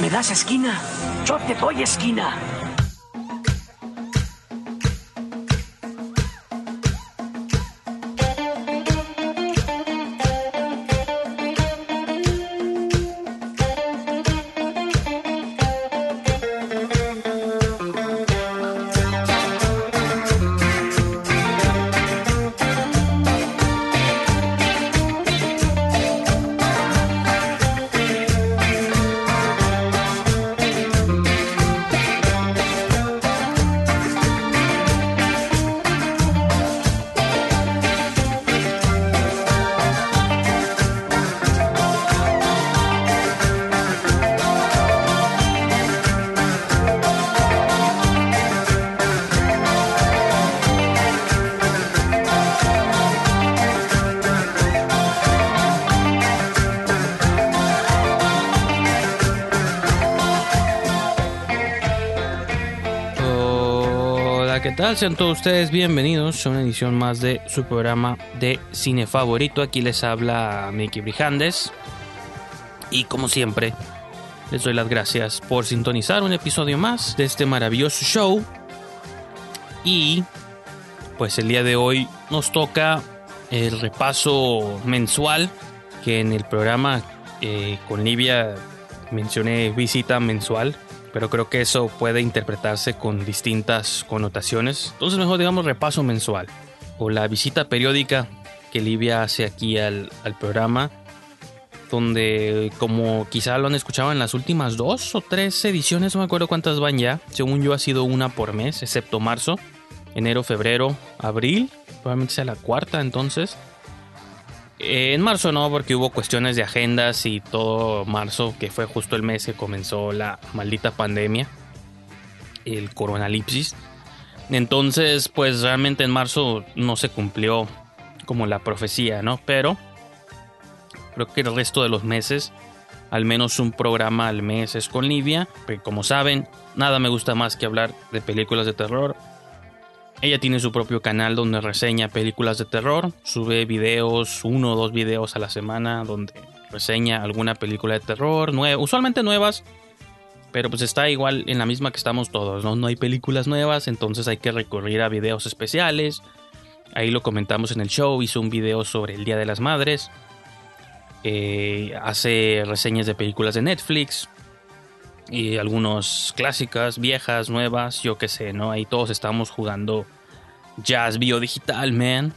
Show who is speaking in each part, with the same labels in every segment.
Speaker 1: ¿Me das esquina? Yo te doy esquina.
Speaker 2: Sean todos ustedes bienvenidos a una edición más de su programa de cine favorito. Aquí les habla Mickey Brijandes. Y como siempre, les doy las gracias por sintonizar un episodio más de este maravilloso show. Y pues el día de hoy nos toca el repaso mensual que en el programa eh, con Livia mencioné visita mensual pero creo que eso puede interpretarse con distintas connotaciones. Entonces mejor digamos repaso mensual o la visita periódica que Livia hace aquí al, programa, donde como quizá lo han escuchado en las últimas dos o tres ediciones, no me acuerdo cuántas van ya, según yo ha sido una por mes, excepto marzo, enero, febrero, abril, probablemente sea la cuarta entonces. Eh, en marzo no, porque hubo cuestiones de agendas y todo marzo, que fue justo el mes que comenzó la maldita pandemia, el coronalipsis. Entonces, pues realmente en marzo no se cumplió como la profecía, ¿no? Pero creo que el resto de los meses, al menos un programa al mes es con Livia, porque como saben, nada me gusta más que hablar de películas de terror ella tiene su propio canal donde reseña películas de terror, sube videos, uno o dos videos a la semana donde reseña alguna película de terror, usualmente nuevas, pero pues está igual en la misma que estamos todos, ¿no? No hay películas nuevas, entonces hay que recurrir a videos especiales. Ahí lo comentamos en el show, hizo un video sobre el Día de las Madres. Eh, hace reseñas de películas de Netflix. Y algunas clásicas, viejas, nuevas, yo qué sé, ¿no? Ahí todos estamos jugando jazz biodigital, man.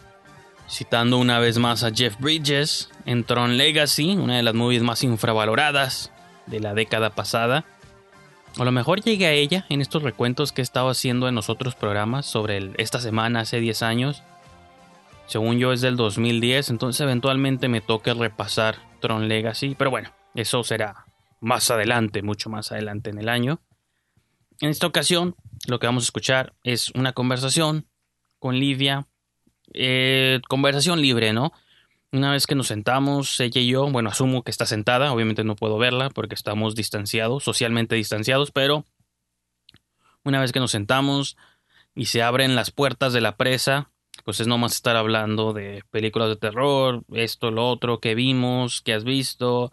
Speaker 2: Citando una vez más a Jeff Bridges en Tron Legacy, una de las movies más infravaloradas de la década pasada. A lo mejor llegué a ella en estos recuentos que he estado haciendo en los otros programas sobre esta semana hace 10 años. Según yo es del 2010, entonces eventualmente me toque repasar Tron Legacy. Pero bueno, eso será más adelante, mucho más adelante en el año. En esta ocasión, lo que vamos a escuchar es una conversación con Livia. Eh, conversación libre, ¿no? Una vez que nos sentamos, ella y yo, bueno, asumo que está sentada, obviamente no puedo verla porque estamos distanciados, socialmente distanciados, pero una vez que nos sentamos y se abren las puertas de la presa, pues es nomás estar hablando de películas de terror, esto, lo otro, que vimos, que has visto,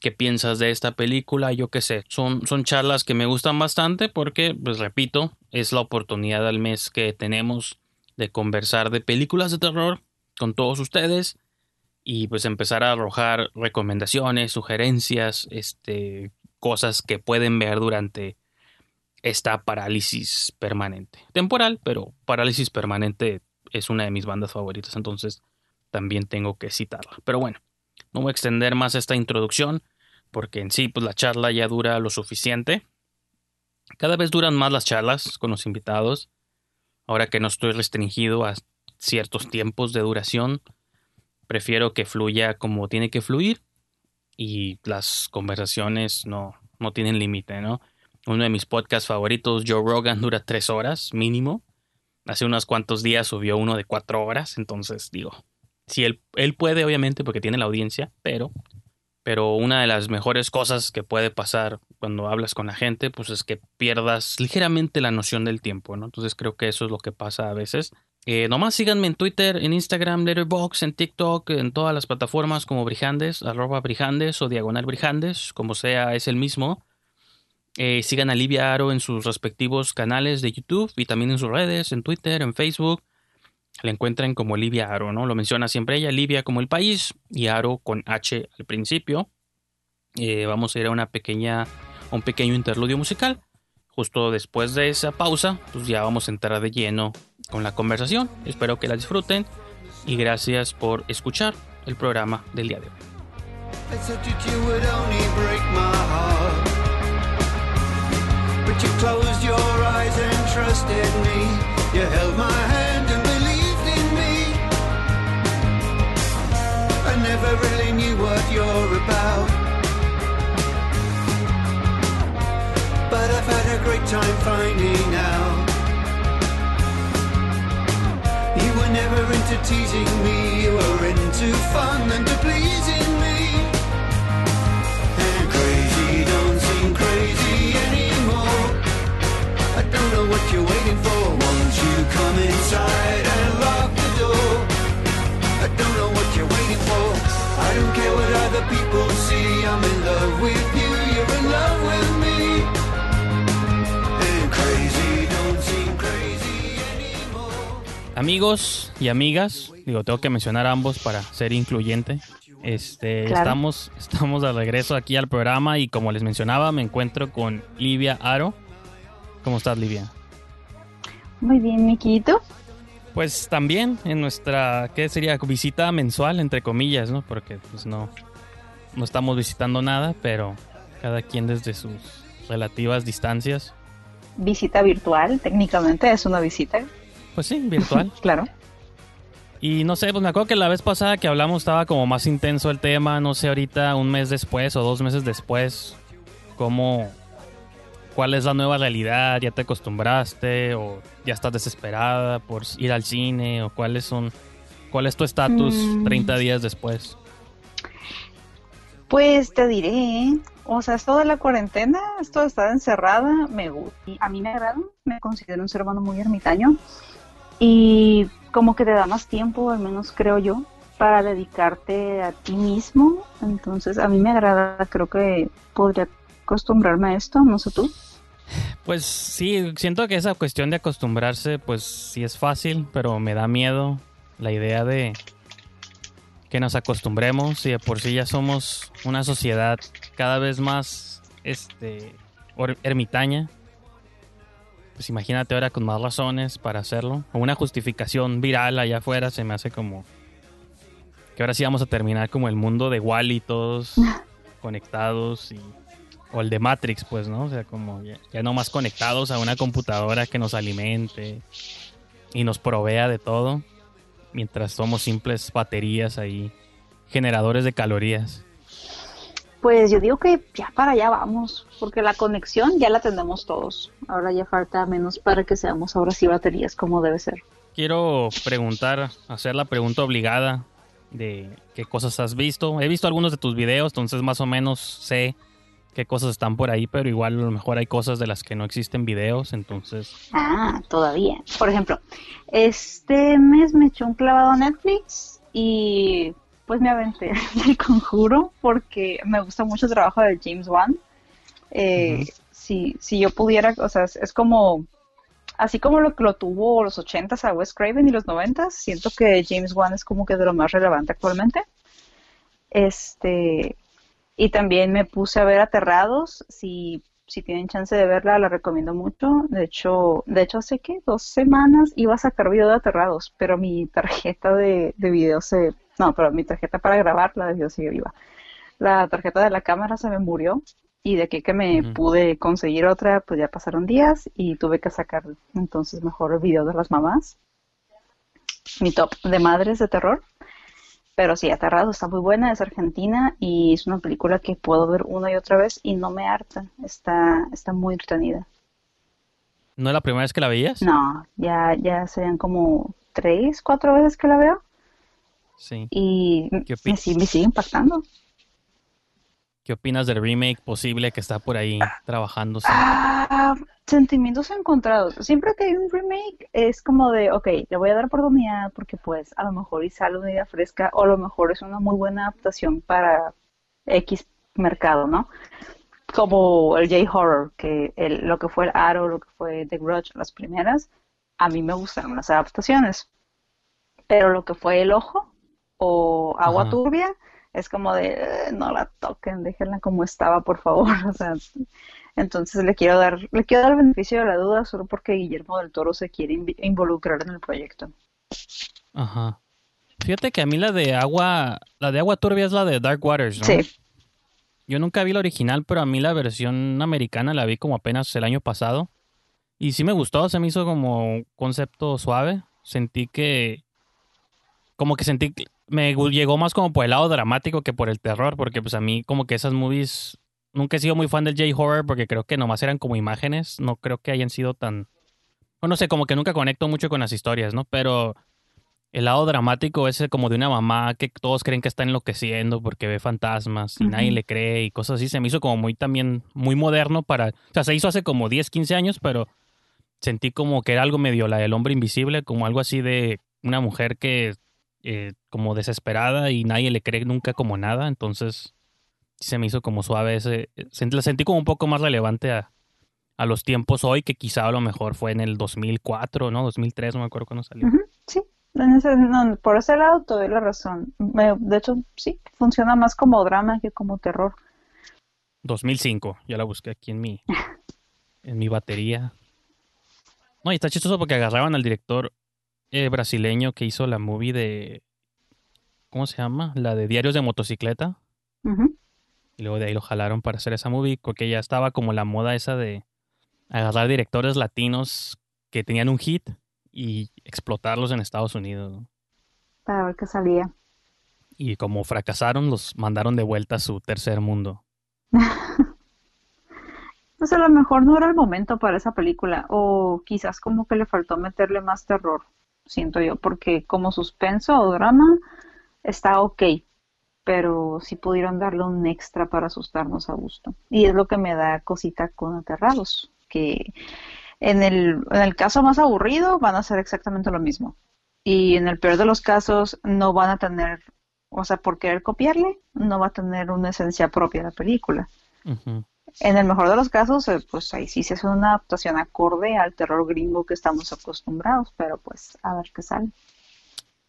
Speaker 2: qué piensas de esta película, yo qué sé. Son, son charlas que me gustan bastante porque, pues repito, es la oportunidad al mes que tenemos de conversar de películas de terror con todos ustedes y pues empezar a arrojar recomendaciones, sugerencias, este, cosas que pueden ver durante esta parálisis permanente. Temporal, pero parálisis permanente es una de mis bandas favoritas, entonces también tengo que citarla. Pero bueno, no voy a extender más esta introducción porque en sí pues la charla ya dura lo suficiente. Cada vez duran más las charlas con los invitados Ahora que no estoy restringido a ciertos tiempos de duración, prefiero que fluya como tiene que fluir y las conversaciones no, no tienen límite, ¿no? Uno de mis podcasts favoritos, Joe Rogan, dura tres horas mínimo. Hace unos cuantos días subió uno de cuatro horas, entonces digo, si él, él puede, obviamente, porque tiene la audiencia, pero pero una de las mejores cosas que puede pasar cuando hablas con la gente, pues es que pierdas ligeramente la noción del tiempo, ¿no? Entonces creo que eso es lo que pasa a veces. Eh, nomás síganme en Twitter, en Instagram, Letterboxd, en TikTok, en todas las plataformas como Brijandes, arroba Brijandes o Diagonal Brijandes, como sea, es el mismo. Eh, sigan a Livia Aro en sus respectivos canales de YouTube y también en sus redes, en Twitter, en Facebook. La encuentran como Livia Aro, ¿no? Lo menciona siempre ella, Livia como el país y Aro con H al principio. Eh, vamos a ir a una pequeña, un pequeño interludio musical. Justo después de esa pausa, pues ya vamos a entrar de lleno con la conversación. Espero que la disfruten y gracias por escuchar el programa del día de hoy. Never really knew what you're about. But I've had a great time finding out. You were never into teasing me, you were into fun and to pleasing me. And crazy don't seem crazy anymore. I don't know what you're waiting for. Won't you come inside people see. I'm in love with you, you're in love with me. And crazy don't seem crazy anymore. Amigos y amigas, digo, tengo que mencionar a ambos para ser incluyente. Este,
Speaker 3: Claro.
Speaker 2: estamos, estamos de regreso aquí al programa y como les mencionaba, me encuentro con Livia Aro. ¿Cómo estás, Livia?
Speaker 3: Muy bien, Miquito.
Speaker 2: Pues también en nuestra, ¿qué sería? Visita mensual, entre comillas, ¿no? Porque pues no, no estamos visitando nada, pero cada quien desde sus relativas distancias.
Speaker 3: Visita virtual, técnicamente es una visita,
Speaker 2: Pues sí, virtual.
Speaker 3: claro.
Speaker 2: Y no sé, pues me acuerdo que la vez pasada que hablamos estaba como más intenso el tema, no sé ahorita un mes después o dos meses después, cómo, cuál es la nueva realidad, ya te acostumbraste o ya estás desesperada por ir al cine o cuáles son, cuál es tu estatus
Speaker 3: Mm.
Speaker 2: 30 días después.
Speaker 3: Pues te diré, o sea, esto la cuarentena, esto de estar encerrada, me gusta. A mí me agrada, me considero un ser humano muy ermitaño y como que te da más tiempo, al menos creo yo, para dedicarte a ti mismo. Entonces, a mí me agrada, creo que podría acostumbrarme a esto, no sé tú.
Speaker 2: Pues sí, siento que esa cuestión de acostumbrarse, pues sí es fácil, pero me da miedo la idea de que nos acostumbremos y de por sí ya somos una sociedad cada vez más este ermitaña. Pues imagínate ahora con más razones para hacerlo. O una justificación viral allá afuera se me hace como que ahora sí vamos a terminar como el mundo de Wally todos conectados y o el de Matrix, pues, ¿no? O sea, como ya, ya no más conectados a una computadora que nos alimente y nos provea de todo, mientras somos simples baterías ahí, generadores de calorías.
Speaker 3: Pues yo digo que ya para allá vamos, porque la conexión ya la tenemos todos. Ahora ya falta menos para que seamos ahora sí baterías como debe ser.
Speaker 2: Quiero preguntar, hacer la pregunta obligada de qué cosas has visto. He visto algunos de tus videos, entonces más o menos sé qué cosas están por ahí, pero igual a lo mejor hay cosas de las que no existen videos, entonces...
Speaker 3: Ah, todavía. Por ejemplo, este mes me eché un clavado a Netflix y pues me aventé el conjuro porque me gusta mucho el trabajo de James Wan. Eh, si, si yo pudiera, o sea, es, es como, así como lo que lo tuvo los 80s a Wes Craven y los 90s, siento que James Wan es como que de lo más relevante actualmente. Este, y también me puse a ver Aterrados, si, si tienen chance de verla, la recomiendo mucho. De hecho, de hecho hace que dos semanas iba a sacar video de Aterrados, pero mi tarjeta de, de video se, no, pero mi tarjeta para grabar la de video sigue viva. La tarjeta de la cámara se me murió y de aquí que me pude conseguir otra, pues ya pasaron días y tuve que sacar entonces mejor el video de las mamás. Mi top de madres de terror. Pero sí, Aterrado está muy buena, es argentina y es una película que puedo ver una y otra vez y no me harta. Está, está muy entretenida.
Speaker 2: ¿No es la primera vez que la veías?
Speaker 3: No, ya, ya serían como tres, cuatro veces que la veo
Speaker 2: Sí.
Speaker 3: y
Speaker 2: ¿Qué
Speaker 3: me, me sigue impactando.
Speaker 2: ¿Qué opinas del remake posible que está por ahí trabajándose?
Speaker 3: Ah, sentimientos encontrados. Siempre que hay un remake es como de, ok, le voy a dar oportunidad porque pues a lo mejor y sale una idea fresca o a lo mejor es una muy buena adaptación para X mercado, ¿no? como el J-Horror, que el, lo que fue el Arrow, lo que fue The Grudge, las primeras, a mí me gustaron las adaptaciones. Pero lo que fue El Ojo o Agua Turbia, es como de, eh, no la toquen, déjenla como estaba, por favor. O sea, entonces le quiero dar, le quiero dar el beneficio de la duda solo porque Guillermo del Toro se quiere involucrar en el proyecto.
Speaker 2: Ajá. Fíjate que a mí la de agua, la de agua turbia es la de Dark Waters, ¿no? Sí. Yo nunca vi la original, pero a mí la versión americana la vi como apenas el año pasado. Y sí me gustó, se me hizo como un concepto suave. Sentí que. Como que sentí. Me llegó más como por el lado dramático que por el terror, porque pues a mí como que esas movies. Nunca he sido muy fan del J-Horror porque creo que nomás eran como imágenes. No creo que hayan sido tan. O no sé, como que nunca conecto mucho con las historias, ¿no? Pero el lado dramático ese como de una mamá que todos creen que está enloqueciendo porque ve fantasmas y nadie le cree y cosas así, se me hizo como muy también, muy moderno para, o sea, se hizo hace como 10, 15 años, pero sentí como que era algo medio la del hombre invisible, como algo así de una mujer que eh, como desesperada y nadie le cree nunca como nada, entonces se me hizo como suave ese, la sentí como un poco más relevante a, a los tiempos hoy que quizá a lo mejor fue en el 2004, ¿no? 2003, no me acuerdo cuándo salió.
Speaker 3: Sí, por ese lado te doy la razón. de hecho, sí, funciona más como drama que como terror.
Speaker 2: 2005, ya la busqué aquí en mi, en mi batería. No, y está chistoso porque agarraban al director eh, brasileño que hizo la movie de. ¿Cómo se llama? La de Diarios de Motocicleta. Y luego de ahí lo jalaron para hacer esa movie, porque ya estaba como la moda esa de agarrar directores latinos que tenían un hit y explotarlos en Estados Unidos.
Speaker 3: Para ver qué salía.
Speaker 2: Y como fracasaron, los mandaron de vuelta a su tercer mundo.
Speaker 3: pues a lo mejor no era el momento para esa película, o quizás como que le faltó meterle más terror, siento yo, porque como suspenso o drama está ok, pero sí pudieron darle un extra para asustarnos a gusto. Y es lo que me da cosita con Aterrados, que en el, en el caso más aburrido van a ser exactamente lo mismo. Y en el peor de los casos no van a tener, o sea, por querer copiarle, no va a tener una esencia propia la película. En el mejor de los casos, eh, pues ahí sí se hace una adaptación acorde al terror gringo que estamos acostumbrados, pero pues a ver qué sale.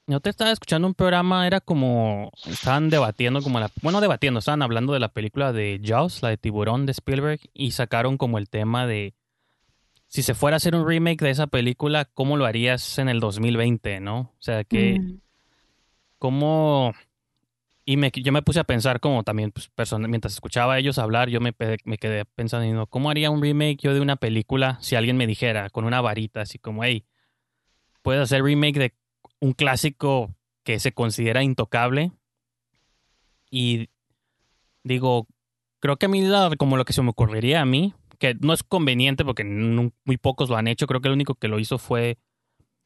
Speaker 2: Yo te estaba escuchando un programa, era como, estaban debatiendo como la, bueno, debatiendo, estaban hablando de la película de Jaws, la de Tiburón de Spielberg, y sacaron como el tema de si se fuera a hacer un remake de esa película, ¿cómo lo harías en el 2020, no? O sea, que... Mm. ¿Cómo...? Y me, yo me puse a pensar como también, pues, mientras escuchaba a ellos hablar, yo me, quedé pensando, ¿cómo haría un remake yo de una película si alguien me dijera con una varita, así como, hey, puedes hacer remake de un clásico que se considera intocable? Y digo, creo que a mí, como lo que se me ocurriría a mí, que no es conveniente porque muy pocos lo han hecho. Creo que el único que lo hizo fue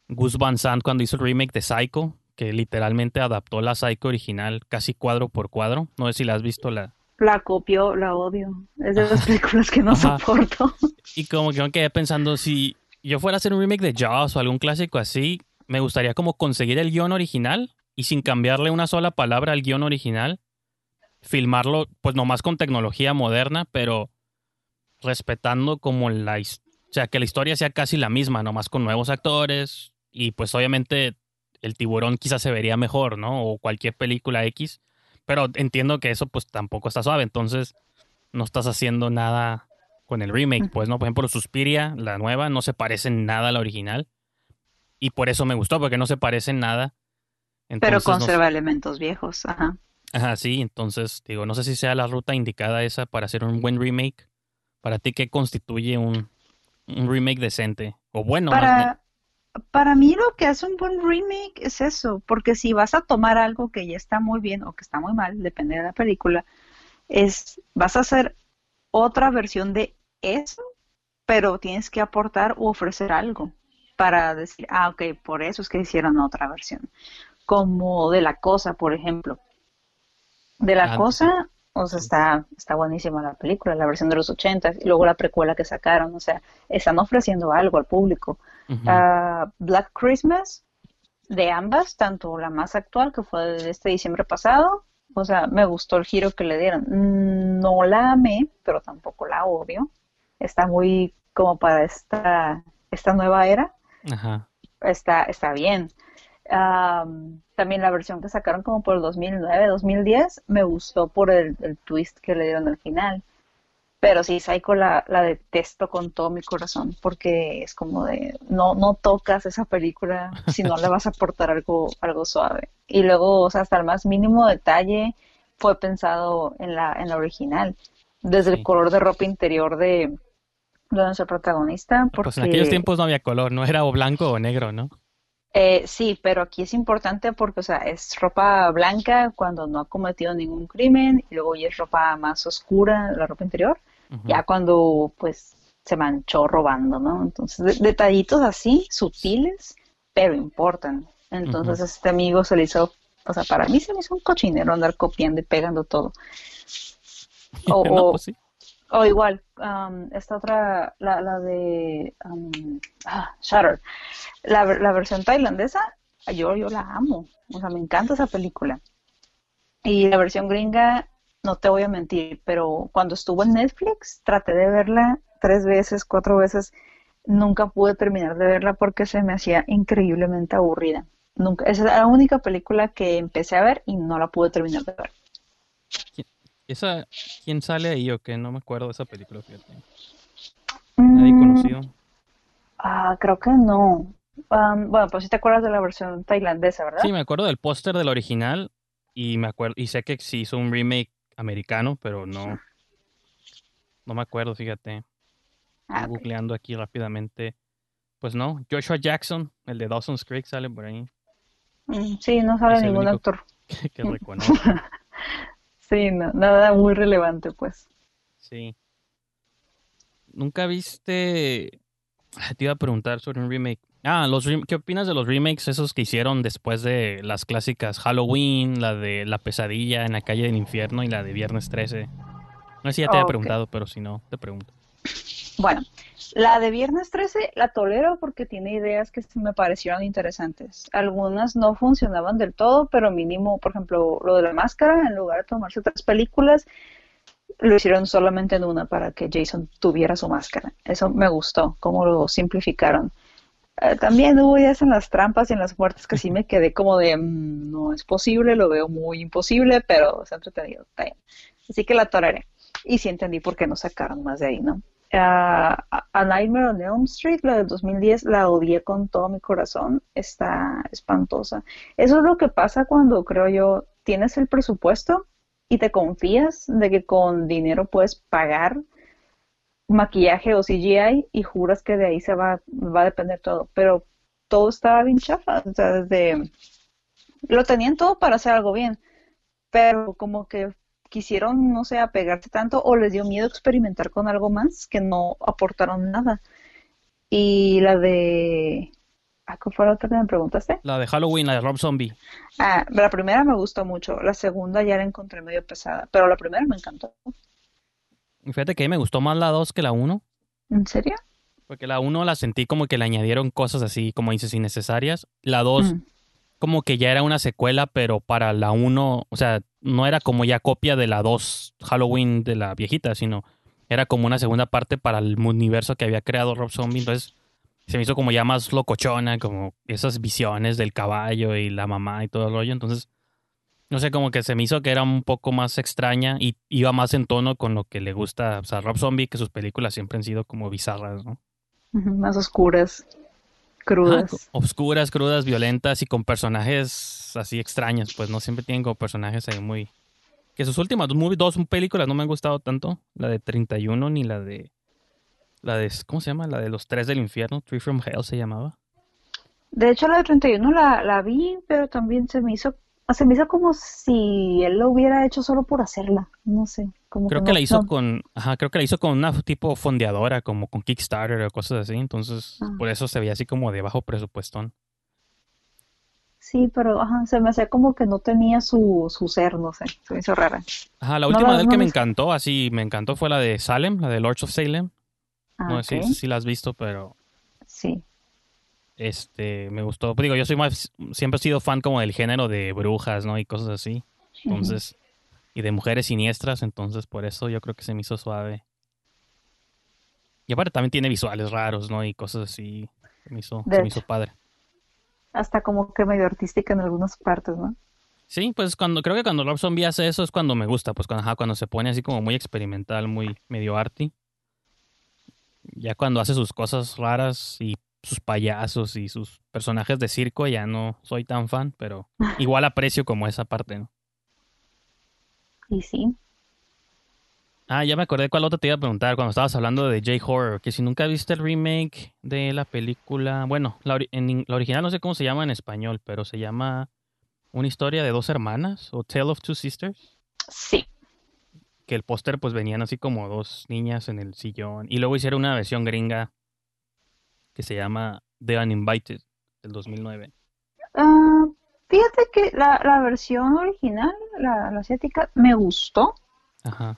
Speaker 2: Gus Van Sant cuando hizo el remake de Psycho, que literalmente adaptó la Psycho original casi cuadro por cuadro. No sé si la has visto la...
Speaker 3: La copió, la odio. Es de las películas que no soporto.
Speaker 2: Y como que me quedé pensando, si yo fuera a hacer un remake de Jaws o algún clásico así, me gustaría como conseguir el guion original y sin cambiarle una sola palabra al guion original, filmarlo pues nomás con tecnología moderna, pero respetando como la o sea, que la historia sea casi la misma, nomás con nuevos actores y pues obviamente el tiburón quizás se vería mejor, ¿no? O cualquier película X, pero entiendo que eso pues tampoco está suave, entonces no estás haciendo nada con el remake, pues no, por ejemplo Suspiria, la nueva, no se parece en nada a la original y por eso me gustó, porque no se parece en nada.
Speaker 3: pero conserva elementos viejos, ajá.
Speaker 2: Ajá, sí, entonces digo, no sé si sea la ruta indicada esa para hacer un buen remake, para ti, ¿qué constituye un, remake decente? O bueno,
Speaker 3: para, para mí lo que hace un buen remake es eso, porque si vas a tomar algo que ya está muy bien o que está muy mal, depende de la película, es vas a hacer otra versión de eso, pero tienes que aportar o ofrecer algo para decir, ah, ok, por eso es que hicieron otra versión. Como de la cosa, por ejemplo. De la ah, cosa, o sea, está, está buenísima la película, la versión de los 80 y luego la precuela que sacaron. O sea, están ofreciendo algo al público. Black Christmas, de ambas, tanto la más actual, que fue de este diciembre pasado, O sea, me gustó el giro que le dieron. No la amé, pero tampoco la odio. Está muy como para esta, esta nueva era.
Speaker 2: Ajá.
Speaker 3: Está, está bien. Am, también la versión que sacaron como por el 2009, 2010, me gustó por el, el twist que le dieron al final. Pero sí, Psycho la, la detesto con todo mi corazón porque es como de, no, no tocas esa película si no le vas a aportar algo, algo suave. Y luego, o sea, hasta el más mínimo detalle fue pensado en la, en la original. Desde
Speaker 2: Sí.
Speaker 3: el color de ropa interior de, de nuestro protagonista, porque...
Speaker 2: Pues en aquellos tiempos no había color, no era o blanco o negro, ¿no?
Speaker 3: Eh, sí, pero aquí es importante porque, o sea, es ropa blanca cuando no ha cometido ningún crimen y luego ya es ropa más oscura, la ropa interior, Ya cuando pues se manchó robando, ¿no? Entonces, de- detallitos así, sutiles, pero importan. Entonces, este amigo se le hizo, o sea, para mí se me hizo un cochinero andar copiando y pegando todo. O,
Speaker 2: no,
Speaker 3: o-
Speaker 2: pues sí.
Speaker 3: o igual, um, esta otra, la, la de um, ah, Shutter, la, la versión tailandesa, yo, yo la amo, o sea, me encanta esa película. Y la versión gringa, no te voy a mentir, pero cuando estuvo en Netflix, traté de verla tres veces, cuatro veces, nunca pude terminar de verla porque se me hacía increíblemente aburrida. Nunca, esa es la única película que empecé a ver y no la pude terminar de ver.
Speaker 2: Esa, ¿Quién sale ahí o qué? No me acuerdo de esa película, fíjate. Nadie
Speaker 3: Mm,
Speaker 2: conocido.
Speaker 3: Ah, creo que no. Bueno, pues si te acuerdas de la versión tailandesa, ¿verdad?
Speaker 2: Sí, me acuerdo del póster del original y me acuerdo y sé que sí hizo un remake americano, pero no no me acuerdo, fíjate.
Speaker 3: Ah,
Speaker 2: Estoy
Speaker 3: ok.
Speaker 2: googleando aquí rápidamente. Pues no, Joshua Jackson, el de Dawson's Creek sale por ahí,
Speaker 3: Mm, Sí, no sale ningún actor.
Speaker 2: que, que reconozco.
Speaker 3: Sí, no, nada muy relevante, pues.
Speaker 2: Sí. ¿Nunca viste? Ah, Te iba a preguntar sobre un remake. Ah, los ¿qué opinas de los remakes esos que hicieron después de las clásicas Halloween, la de La pesadilla en la calle del infierno y la de Viernes 13? No sé si ya te había
Speaker 3: Ok.
Speaker 2: preguntado, pero si no, te pregunto.
Speaker 3: Bueno, la de Viernes 13 la tolero porque tiene ideas que me parecieron interesantes. Algunas no funcionaban del todo, pero mínimo, por ejemplo, lo de la máscara, en lugar de tomarse tres películas, lo hicieron solamente en una para que Jason tuviera su máscara. Eso me gustó, cómo lo simplificaron. Eh, también hubo ideas en las trampas y en las muertes que sí me quedé como de, "Mm, no es posible, lo veo muy imposible, pero se ha entretenido. bien". Así que la toleré. Y sí entendí por qué no sacaron más de ahí, ¿no? Ah, A Nightmare on Elm Street, la del 2010, la odié con todo mi corazón. Está espantosa. Eso es lo que pasa cuando, creo yo, tienes el presupuesto y te confías de que con dinero puedes pagar maquillaje o CGI y juras que de ahí se va, va a depender todo. Pero todo estaba bien chafa. O sea, desde... Lo tenían todo para hacer algo bien, pero como que quisieron, no sé, apegarse tanto o les dio miedo experimentar con algo más que no aportaron nada. Y la de... ¿A qué fue la otra que me preguntaste?
Speaker 2: La de Halloween, la de Rob Zombie.
Speaker 3: Ah, la primera me gustó mucho, la segunda ya la encontré medio pesada, pero la primera me encantó.
Speaker 2: Fíjate que me gustó más la 2 que la 1,
Speaker 3: ¿En serio?
Speaker 2: porque la 1 la sentí como que le añadieron cosas así, como dices, innecesarias. La 2
Speaker 3: Mm.
Speaker 2: como que ya era una secuela, pero para la 1, o sea, no era como ya copia de la 2 Halloween de la viejita, sino era como una segunda parte para el universo que había creado Rob Zombie. Entonces se me hizo como ya más locochona, como esas visiones del caballo y la mamá y todo el rollo. Entonces, no sé, como que se me hizo que era un poco más extraña y iba más en tono con lo que le gusta o sea, a Rob Zombie, que sus películas siempre han sido como bizarras, ¿no?
Speaker 3: Más oscuras,
Speaker 2: Ajá,
Speaker 3: crudas.
Speaker 2: co- obscuras, crudas, violentas y con personajes así extraños, pues no siempre tienen como personajes ahí muy... Que sus últimas dos, movies- dos películas no me han gustado tanto, la de 31 ni la de... La de... ¿Cómo se llama? La de los tres del infierno, Three from Hell se llamaba.
Speaker 3: De hecho, la de 31 la, la vi, pero también se me hizo, se me hizo como si él lo hubiera hecho solo por hacerla. No sé, como
Speaker 2: Creo
Speaker 3: que
Speaker 2: que
Speaker 3: no-
Speaker 2: la hizo
Speaker 3: no-
Speaker 2: con... Ajá, creo que la hizo con una tipo fondeadora, como con Kickstarter o cosas así, entonces
Speaker 3: Ah.
Speaker 2: por eso se veía así como de bajo presupuestón.
Speaker 3: Sí, pero ajá, se me hacía como que no tenía su, su ser, no sé, se me hizo rara.
Speaker 2: Ajá, la
Speaker 3: No
Speaker 2: última
Speaker 3: la-
Speaker 2: de él
Speaker 3: no
Speaker 2: que me encantó, así me encantó fue la de Salem, la de Lords of Salem.
Speaker 3: Ah,
Speaker 2: No sé si la has visto, pero...
Speaker 3: sí.
Speaker 2: Este, me gustó. Digo, yo soy más, siempre he sido fan como del género de brujas, ¿no? Y cosas así. Entonces, y de mujeres siniestras, entonces por eso yo creo que se me hizo suave. Y aparte también tiene visuales raros, ¿no? Y cosas así. Se me hizo, se me hizo padre.
Speaker 3: Hasta como que medio artística en algunas partes, ¿no?
Speaker 2: Sí, pues cuando creo que cuando Rob Zombie hace eso es cuando me gusta, pues cuando, ajá, cuando se pone así como muy experimental, muy medio arty. Ya cuando hace sus cosas raras y sus payasos y sus personajes de circo ya no soy tan fan, pero igual aprecio como esa parte, ¿no?
Speaker 3: Y sí.
Speaker 2: Ah, ya me acordé cuál otra te iba a preguntar cuando estabas hablando de J-Horror, que si nunca viste el remake de la película, bueno, la, ori- en in- la original no sé cómo se llama en español, pero se llama Una historia de dos hermanas o Tale of Two Sisters,
Speaker 3: Sí.
Speaker 2: que el póster pues venían así como dos niñas en el sillón y luego hicieron una versión gringa que se llama The Uninvited del 2009.
Speaker 3: Ah, fíjate que la, la versión original, la, la asiática, me gustó.
Speaker 2: Ajá.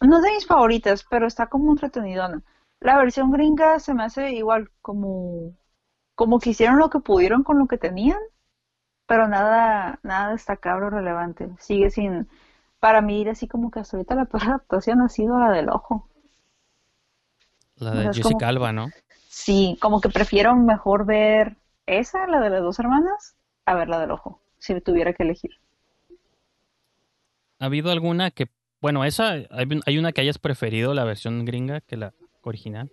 Speaker 3: No es de mis favoritas, pero está como entretenidona. La versión gringa se me hace igual como, como que hicieron lo que pudieron con lo que tenían, pero nada, nada destacable o relevante. Sigue sin, para mí, así como que hasta ahorita la peor adaptación ha sido la del ojo.
Speaker 2: La
Speaker 3: O
Speaker 2: de
Speaker 3: sea,
Speaker 2: Jessica
Speaker 3: como-
Speaker 2: Alba, ¿no?
Speaker 3: Sí, como que prefiero mejor ver esa, la de las dos hermanas, a ver la del ojo, si tuviera que elegir.
Speaker 2: ¿Ha habido alguna que, bueno, esa, hay, una que hayas preferido la versión gringa que la original?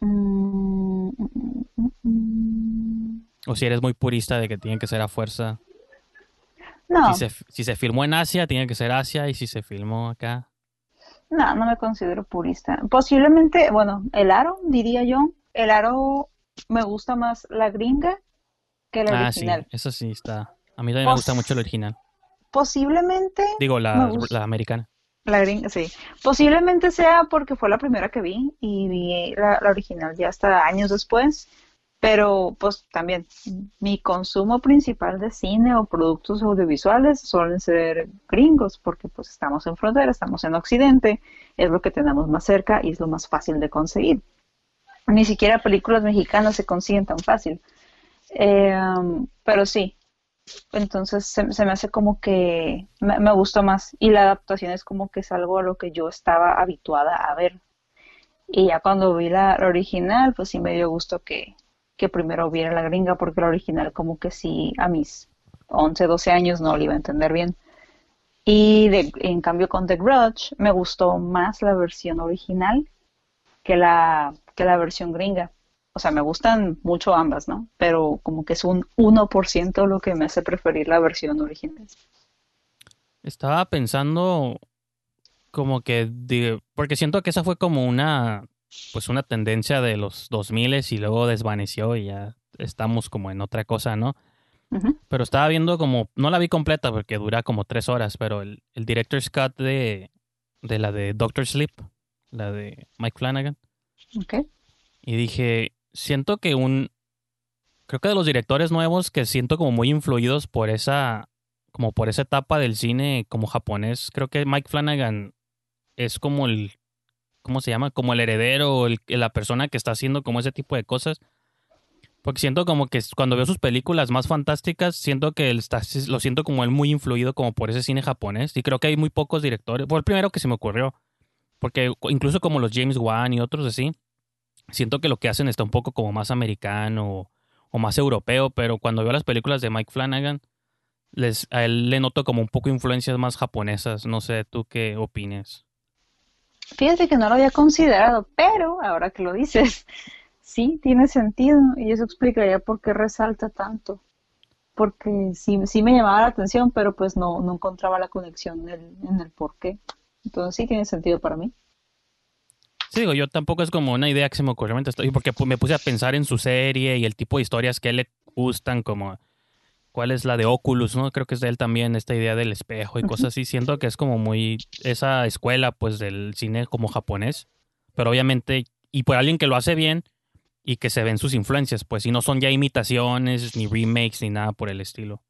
Speaker 3: Mm, mm, mm, mm.
Speaker 2: O si eres muy purista de que tiene que ser a fuerza.
Speaker 3: No,
Speaker 2: Si, se, si se filmó en Asia, tiene que ser Asia. Y si se filmó acá.
Speaker 3: No, no me considero purista. Posiblemente, bueno, el aro, diría yo. El aro me gusta más la gringa que la
Speaker 2: ah, sí,
Speaker 3: original.
Speaker 2: eso sí está. A mí también me gusta mucho la original.
Speaker 3: Posiblemente
Speaker 2: Digo, la, la americana.
Speaker 3: La gringa, sí. Posiblemente sea porque fue la primera que vi y vi la, la original ya hasta años después. Pero pues también mi consumo principal de cine o productos audiovisuales suelen ser gringos porque pues estamos en frontera, estamos en Occidente, es lo que tenemos más cerca y es lo más fácil de conseguir. Ni siquiera películas mexicanas se consiguen tan fácil. Eh, pero sí, entonces se, me hace como que me, me gustó más y la adaptación es como que es algo a lo que yo estaba habituada a ver. Y ya cuando vi la original, pues sí me dio gusto que, que primero viera la gringa porque la original como que sí a mis 11, 12 años no la iba a entender bien. Y en cambio con The Grudge me gustó más la versión original que la, que la versión gringa. O sea, me gustan mucho ambas, ¿no? Pero como que es un 1% lo que me hace preferir la versión original.
Speaker 2: Estaba pensando como que, porque siento que esa fue como una, pues una tendencia de los 2000 y luego desvaneció y ya estamos como en otra cosa, ¿no? Pero estaba viendo como, no la vi completa porque dura como tres horas, pero el, el director's cut de, de la de Doctor Sleep, la de Mike Flanagan,
Speaker 3: Ok.
Speaker 2: y dije, siento que un, creo que de los directores nuevos que siento como muy influidos por esa, como por esa etapa del cine como japonés, creo que Mike Flanagan es como el, ¿cómo se llama? Como el heredero, o el, la persona que está haciendo como ese tipo de cosas. Porque siento como que cuando veo sus películas más fantásticas, siento que él está, lo siento como él muy influido como por ese cine japonés. Y creo que hay muy pocos directores. Fue el primero que se me ocurrió. Porque incluso como los James Wan y otros así, siento que lo que hacen está un poco como más americano o, o más europeo. Pero cuando veo las películas de Mike Flanagan, les, a él le noto como un poco influencias más japonesas. No sé, ¿tú qué opines?
Speaker 3: Fíjate que no lo había considerado, pero ahora que lo dices, sí, tiene sentido y eso explicaría por qué resalta tanto. Porque sí, sí me llamaba la atención, pero pues no, no encontraba la conexión en el, en por qué. Entonces sí tiene sentido para mí.
Speaker 2: Sí, digo, yo tampoco es como una idea que se me ocurrió mientras estoy, porque pues, me puse a pensar en su serie y el tipo de historias que él le gustan, como cuál es la de Oculus, ¿no? Creo que es de él también, esta idea del espejo y cosas así. Siento que es como muy esa escuela, pues, del cine como japonés, pero obviamente, y por alguien que lo hace bien y que se ven sus influencias, pues, y no son ya imitaciones, ni remakes, ni nada por el estilo.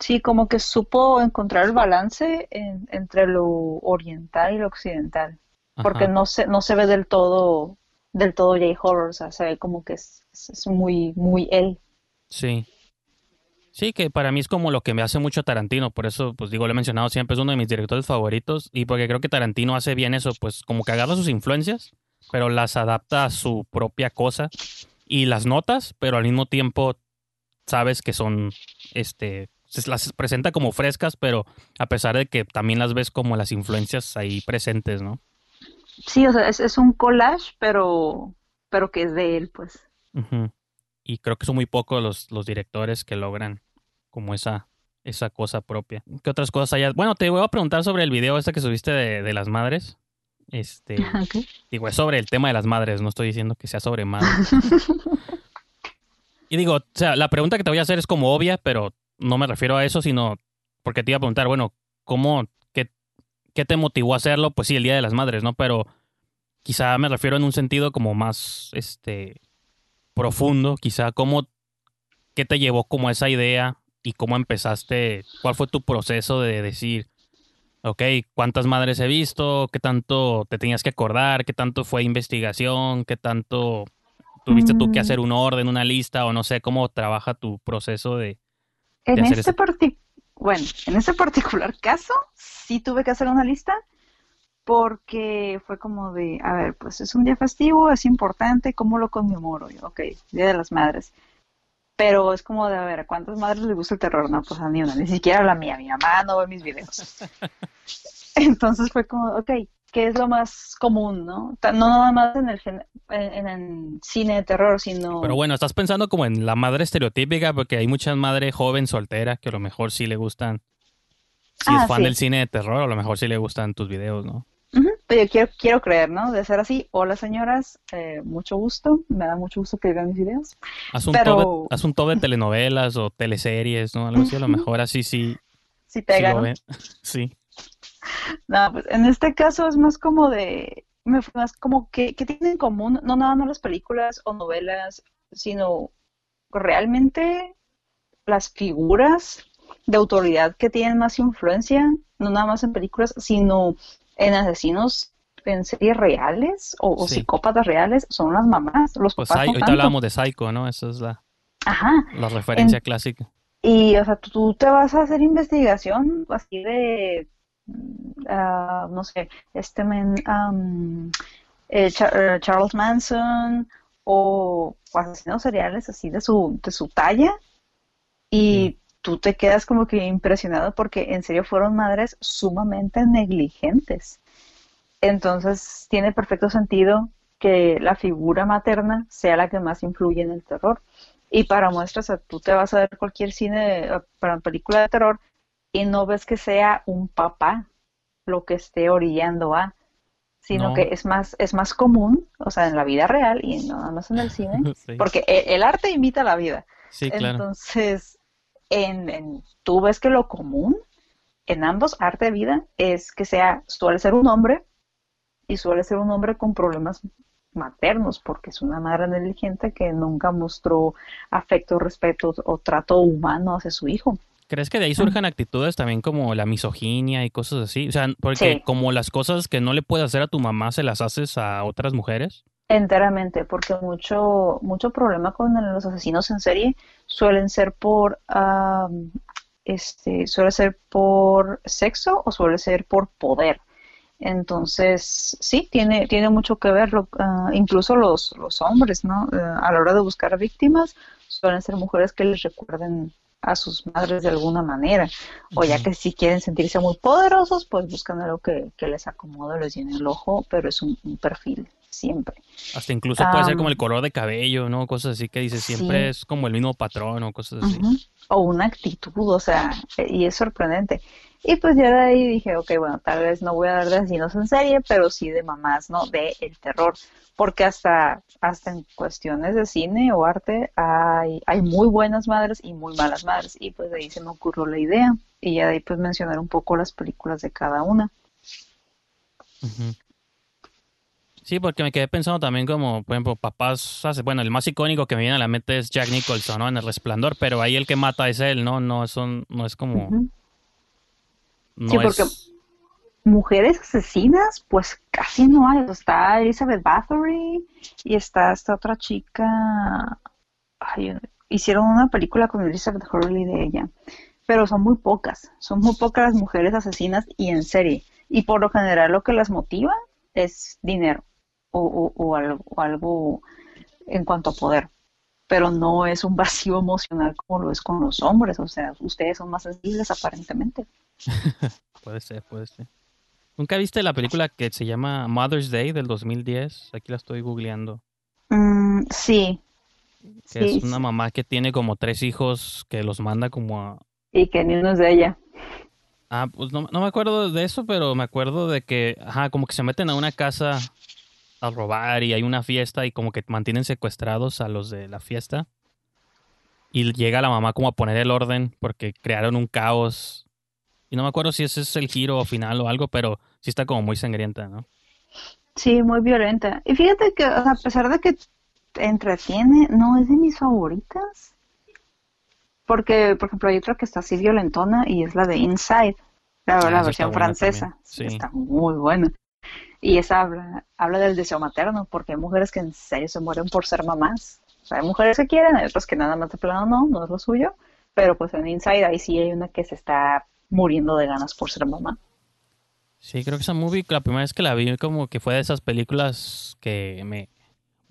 Speaker 3: Sí, como que supo encontrar el balance en- entre lo oriental y lo occidental. Porque no se, no se ve del todo, del todo J-horror, o sea, se ve como que es, es- es muy, muy él.
Speaker 2: Sí. Sí, que para mí es como lo que me hace mucho Tarantino, por eso, pues digo, lo he mencionado siempre, es uno de mis directores favoritos y porque creo que Tarantino hace bien eso, pues como que agarra sus influencias, pero las adapta a su propia cosa y las notas, pero al mismo tiempo sabes que son, este, se las presenta como frescas, pero a pesar de que también las ves como las influencias ahí presentes, ¿no?
Speaker 3: Sí, o sea, es, es un collage, pero, pero que es de él, pues.
Speaker 2: Y creo que son muy pocos los, los directores que logran como esa, esa cosa propia. ¿Qué otras cosas hay? Bueno, te voy a preguntar sobre el video este que subiste de, de las madres. Este, digo, es sobre el tema de las madres, no estoy diciendo que sea sobre madres. y digo, o sea, la pregunta que te voy a hacer es como obvia, pero no me refiero a eso, sino porque te iba a preguntar, bueno, ¿cómo, qué, qué te motivó a hacerlo? Pues sí, el Día de las Madres, ¿no? Pero quizá me refiero en un sentido como más, este, profundo, quizá, ¿cómo, qué te llevó como esa idea y cómo empezaste, cuál fue tu proceso de decir, ok, cuántas madres he visto, qué tanto te tenías que acordar, qué tanto fue investigación, qué tanto tuviste tú que
Speaker 3: Mm.
Speaker 2: hacer un orden, una lista, o no sé cómo trabaja tu proceso de...
Speaker 3: En
Speaker 2: hacer
Speaker 3: este parti- bueno, en este particular caso, sí tuve que hacer una lista porque fue como de, a ver, pues es un día festivo, es importante, ¿cómo lo conmemoro? Yo, ok, Día de las Madres. Pero es como de, a ver, ¿a cuántas madres les gusta el terror? No, pues a ni una, ni siquiera la mía, mi mamá no ve mis videos. Entonces fue como, ok, ¿qué es lo más común, no? No nada más en el, en, en el cine de terror, sino...
Speaker 2: Pero bueno, estás pensando como en la madre estereotípica, porque hay muchas madres joven, soltera, que a lo mejor sí le gustan, si
Speaker 3: Ah,
Speaker 2: es fan
Speaker 3: sí.
Speaker 2: del cine de terror, a lo mejor sí le gustan tus videos, ¿no?
Speaker 3: Yo quiero, quiero creer, ¿no? De ser así. Hola, señoras. eh, mucho gusto. Me da mucho gusto que vean mis videos.
Speaker 2: Haz un,
Speaker 3: Pero-
Speaker 2: top de, haz un top de telenovelas o teleseries, ¿no? Algo así, a lo mejor así sí, sí ven. Sí.
Speaker 3: No, pues en este caso es más como de, me fue más como que, que tienen en común, no nada más las películas o novelas, sino realmente las figuras de autoridad que tienen más influencia, no nada más en películas, sino en asesinos en series reales o, o
Speaker 2: Sí.
Speaker 3: psicópatas reales, son las mamás, los
Speaker 2: Pues
Speaker 3: papás no
Speaker 2: ahorita
Speaker 3: tanto.
Speaker 2: hablábamos de Psycho, ¿no? Esa es la,
Speaker 3: Ajá,
Speaker 2: la referencia clásica.
Speaker 3: Y, o sea, tú, te vas a hacer investigación así de, ah, no sé, este men, am, eh, Cha- Charles Manson o, o asesinos seriales así de su, de su talla y tú te quedas como que impresionado porque en serio fueron madres sumamente negligentes. Entonces tiene perfecto sentido que la figura materna sea la que más influye en el terror. Y para muestras, o sea, tú te vas a ver cualquier cine, para película de terror, y no ves que sea un papá lo que esté orillando a, sino
Speaker 2: No.
Speaker 3: que es más, es más común, o sea, en la vida real y no nada más en el cine,
Speaker 2: Sí,
Speaker 3: porque e- el arte imita a la vida.
Speaker 2: sí, claro.
Speaker 3: Entonces, en, en- tú ves que lo común en ambos, arte y vida, es que sea, suele ser un hombre y suele ser un hombre con problemas maternos, porque es una madre negligente que nunca mostró afecto, respeto o trato humano hacia su hijo.
Speaker 2: ¿Crees que de ahí surjan actitudes también como la misoginia y cosas así? O sea, porque
Speaker 3: Sí.
Speaker 2: como las cosas que no le puedes hacer a tu mamá se las haces a otras mujeres.
Speaker 3: Enteramente, porque mucho, mucho problema con los asesinos en serie suelen ser por, am, este, suele ser por sexo o suele ser por poder. Entonces, sí, tiene, tiene mucho que ver, lo- ah, incluso los, los hombres, ¿no? Eh, a la hora de buscar víctimas, suelen ser mujeres que les recuerden a sus madres de alguna manera, o ya que si quieren sentirse muy poderosos, pues buscan algo que, que les acomode, les llene el ojo, pero es un, un perfil, siempre.
Speaker 2: Hasta incluso puede ser como el color de cabello, ¿no? Cosas así que dices, siempre
Speaker 3: sí.
Speaker 2: es como el mismo patrón o cosas así.
Speaker 3: O una actitud, o sea, eh, y es sorprendente. Y pues ya de ahí dije, ok, bueno, tal vez no voy a dar de asesinos en serie, pero sí de mamás, ¿no? De el terror. Porque hasta, hasta en cuestiones de cine o arte hay, hay muy buenas madres y muy malas madres. Y pues de ahí se me ocurrió la idea. Y ya de ahí pues mencionar un poco las películas de cada una.
Speaker 2: Ujú. Sí, porque me quedé pensando también como, por ejemplo, papás, hace- bueno, el más icónico que me viene a la mente es Jack Nicholson, ¿no? En El Resplandor, pero ahí el que mata es él, ¿no? No, son, no es como, no
Speaker 3: Sí, porque-
Speaker 2: es...
Speaker 3: Mujeres asesinas, pues casi no hay. Está Elizabeth Bathory y está esta otra chica. Ay, hicieron una película con Elizabeth Hurley de ella, pero son muy pocas, son muy pocas las mujeres asesinas y en serie. Y por lo general lo que las motiva es dinero o, algo, algo en cuanto a poder pero no es un vacío emocional como lo es con los hombres. O sea, ustedes son más sensibles aparentemente.
Speaker 2: puede ser, puede ser. ¿Nunca viste la película que se llama Mother's Day del 2010? Aquí la estoy googleando.
Speaker 3: Mm, sí.
Speaker 2: Que es una mamá que tiene como tres hijos que los manda como a...
Speaker 3: Y que ni uno es de ella.
Speaker 2: Ah, pues no, no me acuerdo de eso, pero me acuerdo de que, ajá, como que se meten a una casa a robar y hay una fiesta y como que mantienen secuestrados a los de la fiesta. Y llega la mamá como a poner el orden porque crearon un caos. Y no me acuerdo si ese es el giro final o algo, pero sí está como muy sangrienta, ¿no?
Speaker 3: Sí, muy violenta. Y fíjate que a pesar de que entretiene, no es de mis favoritas. Porque, por ejemplo, hay otra que está así violentona y es la de Inside, la, ah, versión francesa. Sí. Está muy buena. Y esa habla, habla del deseo materno, porque hay mujeres que en serio se mueren por ser mamás. O sea, hay mujeres que quieren, hay otras que nada más de plano no, no es lo suyo. Pero pues en Inside ahí sí hay una que se está muriendo de ganas por ser mamá.
Speaker 2: Sí, creo que esa movie, la primera vez que la vi, como que fue de esas películas que me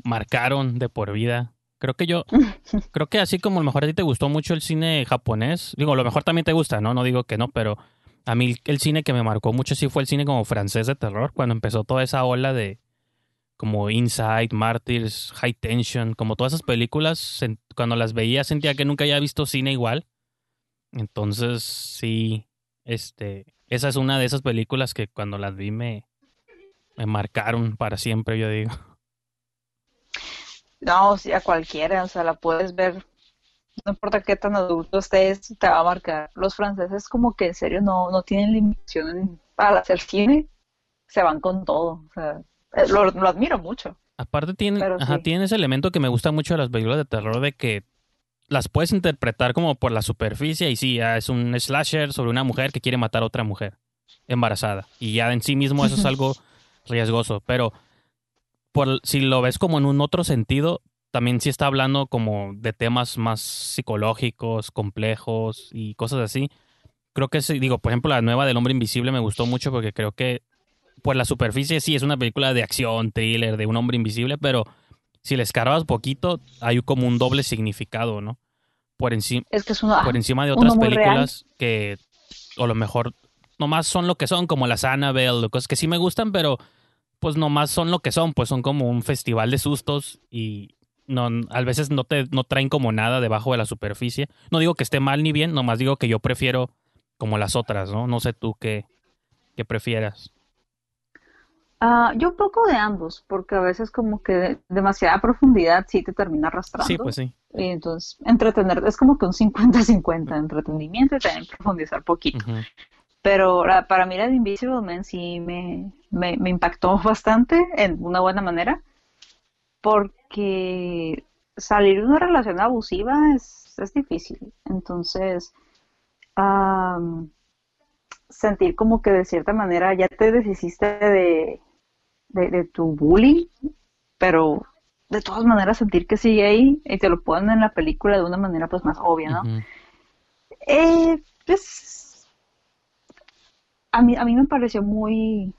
Speaker 2: marcaron de por vida. Creo que yo, creo que así como a lo mejor a ti te gustó mucho el cine japonés, digo, a lo mejor también te gusta, ¿no? No digo que no, pero a mí el cine que me marcó mucho sí fue el cine como francés de terror, cuando empezó toda esa ola de como Inside, Martyrs, High Tension, como todas esas películas, cuando las veía sentía que nunca había visto cine igual. Entonces, sí, este, esa es una de esas películas que cuando las vi me, me marcaron para siempre, yo digo.
Speaker 3: No, sí, a cualquiera, o sea, la puedes ver no importa qué tan adulto estés, te va a marcar. Los franceses como que en serio no, no tienen limitación para hacer cine, se van con todo. O sea, eh, lo, admiro mucho.
Speaker 2: Aparte tiene, tiene ese elemento que me gusta mucho de las películas de terror de que las puedes interpretar como por la superficie y sí, es un slasher sobre una mujer que quiere matar a otra mujer embarazada. Y ya en sí mismo eso es algo riesgoso, pero por, si lo ves como en un otro sentido, también sí está hablando como de temas más psicológicos, complejos y cosas así. Creo que sí, digo, por ejemplo, la nueva del hombre invisible me gustó mucho porque creo que por la superficie sí es una película de acción, thriller, de un hombre invisible, pero si le escarbas poquito, hay como un doble significado, ¿no? Por, encima
Speaker 3: es que
Speaker 2: por encima de otras películas que o lo mejor nomás son lo que son, como las Annabelle, cosas que sí me gustan, pero pues nomás son lo que son, pues son como un festival de sustos y no, a veces no te no traen como nada debajo de la superficie. No digo que esté mal ni bien, nomás digo que yo prefiero como las otras, ¿no? No sé tú qué, qué prefieras.
Speaker 3: Uh, yo un poco de ambos, porque a veces como que demasiada profundidad sí te termina arrastrando.
Speaker 2: Sí, pues sí.
Speaker 3: Y entonces, entretener, es como que un 50-50, entretenimiento y también profundizar poquito. Pero para mí la de Invisible Man sí me, me, me impactó bastante en una buena manera porque salir de una relación abusiva es, es difícil. Entonces, sentir como que de cierta manera ya te deshiciste de, de, tu bullying, pero de todas maneras sentir que sigue ahí y te lo ponen en la película de una manera pues más obvia, ¿no? eh, pues, a mí, a mí me pareció muy,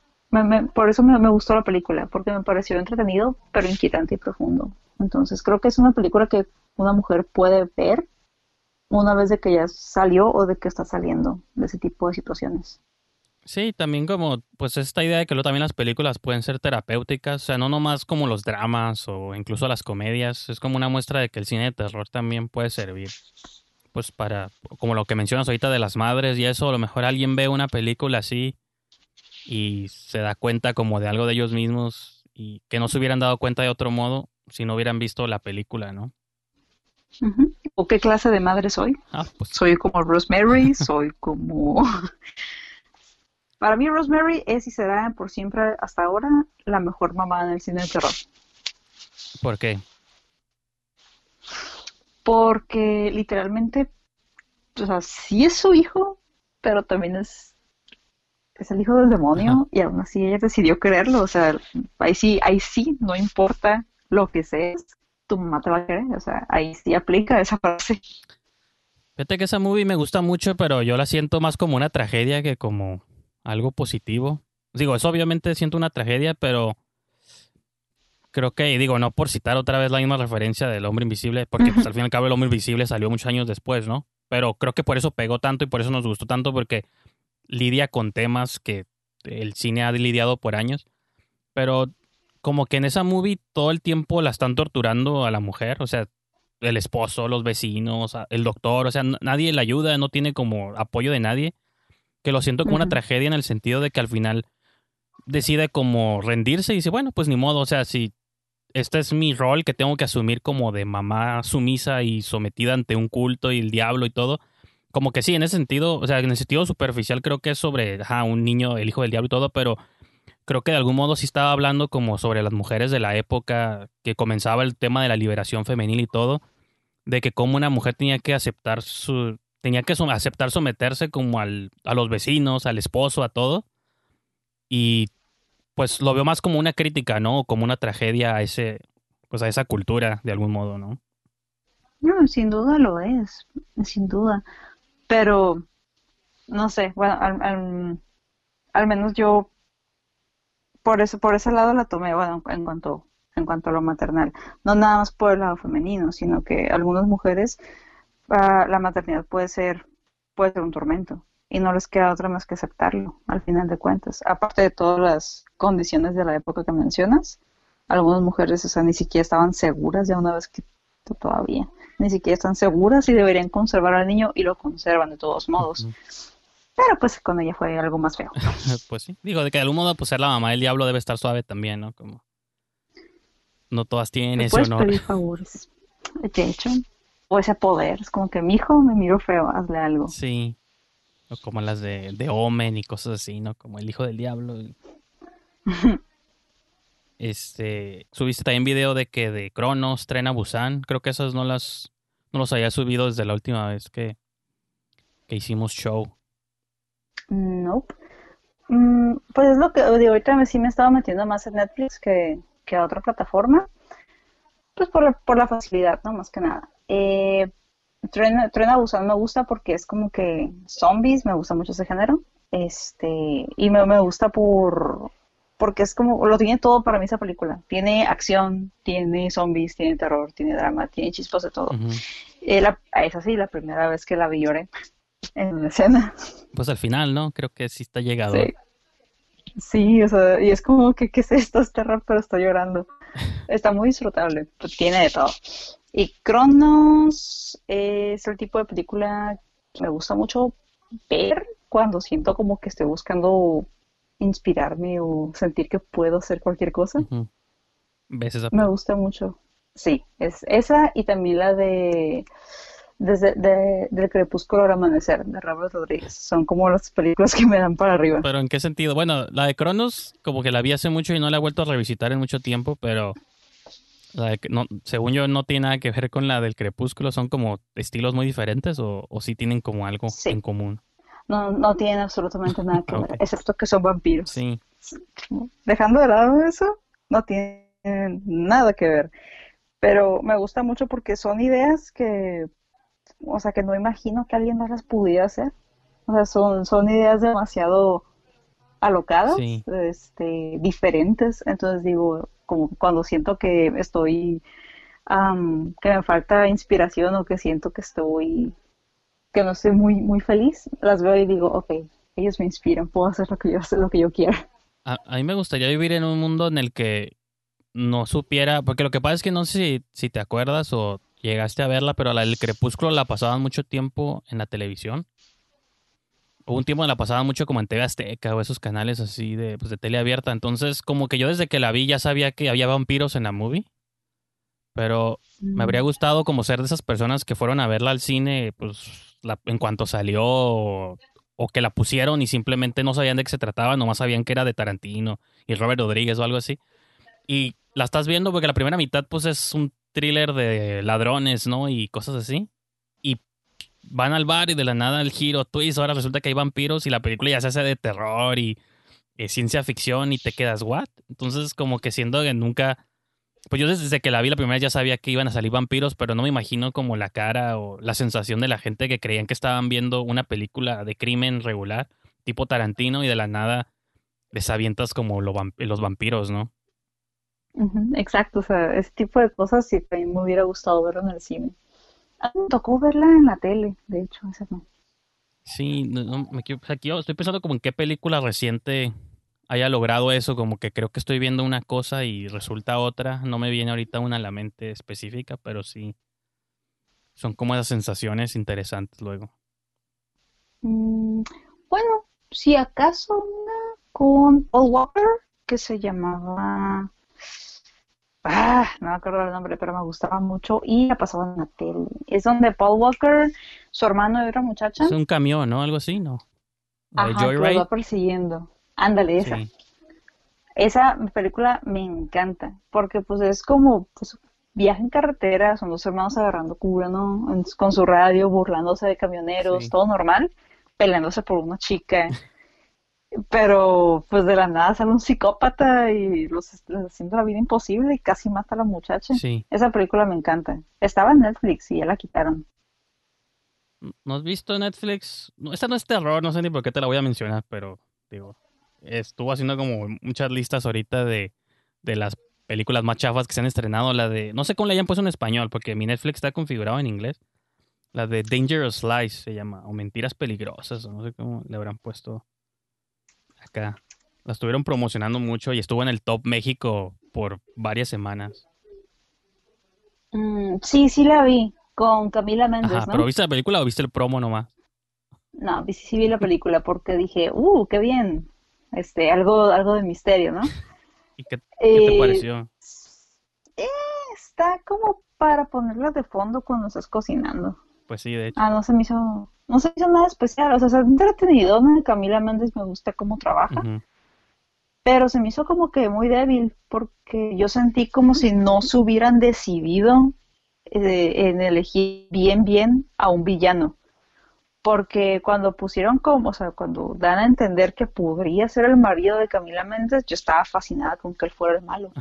Speaker 3: por eso me, gustó la película, porque me pareció entretenido, pero inquietante y profundo. Entonces creo que es una película que una mujer puede ver una vez de que ya salió o de que está saliendo de ese tipo de situaciones.
Speaker 2: Sí, también como, pues esta idea de que luego también las películas pueden ser terapéuticas, o sea, no nomás como los dramas o incluso las comedias, es como una muestra de que el cine de terror también puede servir, pues para, como lo que mencionas ahorita de las madres y eso, a lo mejor alguien ve una película así y se da cuenta como de algo de ellos mismos y que no se hubieran dado cuenta de otro modo si no hubieran visto la película, ¿no?
Speaker 3: ¿O qué clase de madre soy?
Speaker 2: Ah, pues.
Speaker 3: Soy como Rosemary, soy como... Para mí Rosemary es y será por siempre hasta ahora la mejor mamá en el cine de terror.
Speaker 2: ¿Por qué?
Speaker 3: Porque literalmente, o sea, sí es su hijo, pero también es es el hijo del demonio y aún así ella decidió creerlo, o sea, ahí sí, ahí sí, no importa lo que seas, tu mamá te va a querer. O sea, ahí sí aplica esa frase.
Speaker 2: Fíjate que esa movie me gusta mucho, pero yo la siento más como una tragedia que como algo positivo. Digo, es obviamente siento una tragedia, pero creo que, digo, no por citar otra vez la misma referencia del hombre invisible, porque pues, al fin y al cabo el hombre invisible salió muchos años después, ¿no? Pero creo que por eso pegó tanto y por eso nos gustó tanto, porque lidia con temas que el cine ha lidiado por años. Pero como que en esa movie todo el tiempo la están torturando a la mujer, o sea, el esposo, los vecinos, el doctor, o sea, nadie le ayuda, no tiene como apoyo de nadie, que lo siento como una tragedia en el sentido de que al final decide como rendirse y dice, bueno, pues ni modo, o sea, si este es mi rol que tengo que asumir como de mamá sumisa y sometida ante un culto y el diablo y todo, como que sí, en ese sentido, o sea, en el sentido superficial creo que es sobre un niño, el hijo del diablo y todo, pero creo que de algún modo sí estaba hablando como sobre las mujeres de la época que comenzaba el tema de la liberación femenil y todo, de que como una mujer tenía que aceptar su tenía que aceptar someterse como al, a los vecinos, al esposo, a todo. Y pues lo veo más como una crítica, ¿no? Como una tragedia a ese pues a esa cultura de algún modo, ¿no?
Speaker 3: No, sin duda lo es, sin duda pero no sé, bueno, al, menos yo por eso, por ese lado la tomé, bueno, en cuanto, en cuanto a lo maternal. No nada más por el lado femenino, sino que algunas mujeres ah, la maternidad puede ser, puede ser un tormento y no les queda otra más que aceptarlo, al final de cuentas. Aparte de todas las condiciones de la época que mencionas, algunas mujeres, o ni siquiera estaban seguras ya una vez que todavía ni siquiera están seguras si deberían conservar al niño y lo conservan de todos modos. Pero pues con ella fue algo más feo.
Speaker 2: pues sí. Digo, de que de algún modo pues ser la mamá del diablo debe estar suave también, ¿no? Como no todas tienen ese honor.
Speaker 3: pedir favores. De hecho, o ese poder, es como que mi hijo me miró feo, hazle algo.
Speaker 2: Sí. O como las de, de Omen y cosas así, ¿no? Como el hijo del diablo. Este, subiste también video de que de Cronos, Tren a Busan. Creo que esas no las no los había subido desde la última vez que, que hicimos show.
Speaker 3: Nope. Mm, pues es lo que de ahorita sí me estaba metiendo más en Netflix que, que a otra plataforma. Pues por la, por la facilidad, ¿no? Más que nada. Eh, Tren, a Busan me gusta porque es como que zombies, me gusta mucho ese género. Este, y me, me gusta por porque es como, lo tiene todo para mí esa película. Tiene acción, tiene zombies, tiene terror, tiene drama, tiene chispas de todo. Eh, es así, la primera vez que la vi lloré en una escena.
Speaker 2: Pues al final, ¿no? Creo que sí está llegado.
Speaker 3: Sí. o sea, y es como que, ¿qué es esto? Es terror, pero estoy llorando. Está muy disfrutable, pues tiene de todo. Y Cronos es el tipo de película que me gusta mucho ver cuando siento como que estoy buscando inspirarme o sentir que puedo hacer cualquier cosa. Me gusta mucho. Sí, es esa y también la de desde del crepúsculo al amanecer de Robert Rodríguez. Son como las películas que me dan para arriba.
Speaker 2: Pero ¿en qué sentido? Bueno, la de Cronos como que la vi hace mucho y no la he vuelto a revisitar en mucho tiempo, pero no, según yo no tiene nada que ver con la del crepúsculo. ¿Son como estilos muy diferentes o, o sí tienen como algo en común?
Speaker 3: No, no tienen absolutamente nada que ver, excepto que son vampiros. Sí. Dejando de lado eso, no tienen nada que ver. Pero me gusta mucho porque son ideas que, o sea, que no imagino que alguien más las pudiera hacer. O sea, son, son ideas demasiado alocadas, este, diferentes. Entonces digo, como cuando siento que estoy, que me falta inspiración o que siento que estoy que no estoy muy, muy feliz, las veo y digo, ok, ellos me inspiran, puedo hacer lo que yo, lo que yo quiera.
Speaker 2: A, mí me gustaría vivir en un mundo en el que no supiera, porque lo que pasa es que no sé si, si te acuerdas o llegaste a verla, pero la del Crepúsculo la pasaban mucho tiempo en la televisión. Hubo un tiempo en la pasaban mucho como en TV Azteca o esos canales así de, pues, de tele abierta. Entonces, como que yo desde que la vi ya sabía que había vampiros en la movie. Pero me habría mm. gustado como ser de esas personas que fueron a verla al cine, pues en cuanto salió o, que la pusieron y simplemente no sabían de qué se trataba, nomás sabían que era de Tarantino y Robert Rodríguez o algo así. Y la estás viendo porque la primera mitad pues es un thriller de ladrones, ¿no? Y cosas así. Y van al bar y de la nada el giro twist, ahora resulta que hay vampiros y la película ya se hace de terror y, ciencia ficción y te quedas, ¿what? Entonces como que siendo que nunca pues yo desde que la vi la primera vez ya sabía que iban a salir vampiros, pero no me imagino como la cara o la sensación de la gente que creían que estaban viendo una película de crimen regular, tipo Tarantino, y de la nada les avientas como los vampiros, ¿no?
Speaker 3: exacto, o sea, ese tipo de cosas sí me hubiera gustado verlo en el cine. me tocó verla en la tele, de hecho, esa no.
Speaker 2: Sí, no, me, aquí estoy pensando como en qué película reciente haya logrado eso, como que creo que estoy viendo una cosa y resulta otra. No me viene ahorita una a la mente específica, pero sí. Son como esas sensaciones interesantes luego.
Speaker 3: Mm, bueno, si acaso una con Paul Walker que se llamaba. Ah, no me acuerdo el nombre, pero me gustaba mucho y la pasaba en la tele. Es donde Paul Walker, su hermano y otra muchacha.
Speaker 2: Es un camión, ¿no? Algo así, ¿no?
Speaker 3: Ajá, que lo va persiguiendo. Ándale, esa. Esa película me encanta, porque pues es como pues, viaje en carretera, son dos hermanos agarrando cura, ¿no? Con su radio, burlándose de camioneros, todo normal, peleándose por una chica. Pero pues de la nada sale un psicópata y los haciendo la vida imposible y casi mata a la muchacha. Esa película me encanta. Estaba en Netflix y ya la quitaron.
Speaker 2: ¿No has visto Netflix? No, esta no es terror, no sé ni por qué te la voy a mencionar, pero digo, estuvo haciendo como muchas listas ahorita de, de las películas más chafas que se han estrenado. La de, no sé cómo le hayan puesto en español, porque mi Netflix está configurado en inglés. La de Dangerous Lies se llama, o Mentiras Peligrosas, o no sé cómo le habrán puesto acá. La estuvieron promocionando mucho y estuvo en el Top México por varias semanas.
Speaker 3: Mm, sí, sí la vi, con Camila Méndez,
Speaker 2: ¿Pero viste la película o viste el promo nomás?
Speaker 3: No, sí, sí vi la película porque dije, uh, qué bien, este, algo, algo de misterio, ¿no?
Speaker 2: ¿Y qué, te eh, pareció?
Speaker 3: Eh, está como para ponerla de fondo cuando estás cocinando.
Speaker 2: Pues sí, de hecho.
Speaker 3: Ah, no se me hizo, no se hizo nada especial, o sea, se ha entretenido, ¿no? Camila Méndez me gusta cómo trabaja. Pero se me hizo como que muy débil, porque yo sentí como si no se hubieran decidido eh, en elegir bien, bien a un villano porque cuando pusieron como, o sea, cuando dan a entender que podría ser el marido de Camila Méndez, yo estaba fascinada con que él fuera el malo.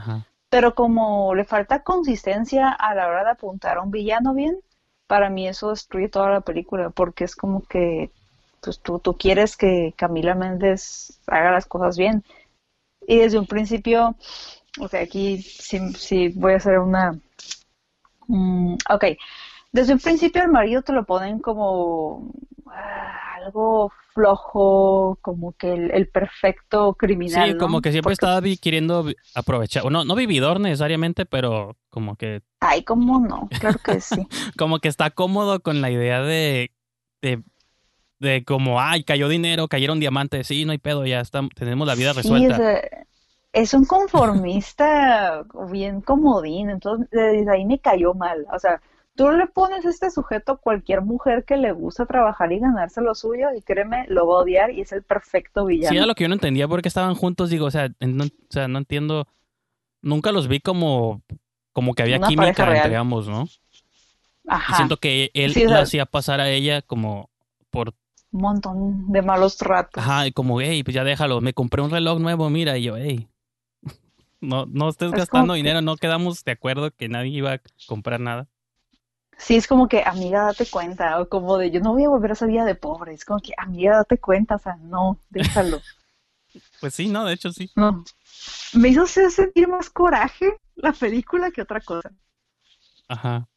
Speaker 3: Pero como le falta consistencia a la hora de apuntar a un villano bien, para mí eso destruye toda la película, porque es como que pues, tú, tú quieres que Camila Méndez haga las cosas bien. Y desde un principio, o sea, aquí sí, sí voy a hacer una... Mm, ok, desde un principio el marido te lo ponen como ah, algo flojo, como que el, perfecto criminal.
Speaker 2: Sí, como que siempre estaba queriendo aprovechar, no, no vividor necesariamente, pero como que...
Speaker 3: Ay, ¿cómo no? Claro que sí.
Speaker 2: como que está cómodo con la idea de, de, de como, ay, cayó dinero, cayeron diamantes, sí, no hay pedo, ya está, tenemos la vida resuelta.
Speaker 3: es un conformista bien comodín, entonces desde ahí me cayó mal, o sea Tú le pones este sujeto a cualquier mujer que le gusta trabajar y ganarse lo suyo y créeme, lo va a odiar y es el perfecto villano.
Speaker 2: Sí, era lo que yo no entendía porque estaban juntos, digo, o sea, no, o sea, no entiendo, nunca los vi como, como que había química entre ambos, ¿no? Ajá. Y siento que él la hacía pasar a ella como por
Speaker 3: un montón de malos tratos.
Speaker 2: Ajá, y como, hey, pues ya déjalo, me compré un reloj nuevo, mira, y yo, hey, no, no estés gastando dinero, no quedamos de acuerdo que nadie iba a comprar nada
Speaker 3: sí es como que, amiga, date cuenta, o como de, yo no voy a volver a esa vida de pobre, es como que, amiga, date cuenta, o sea, no, déjalo.
Speaker 2: pues sí, no, de hecho sí.
Speaker 3: No. Me hizo sentir más coraje la película que otra cosa.
Speaker 2: Ajá.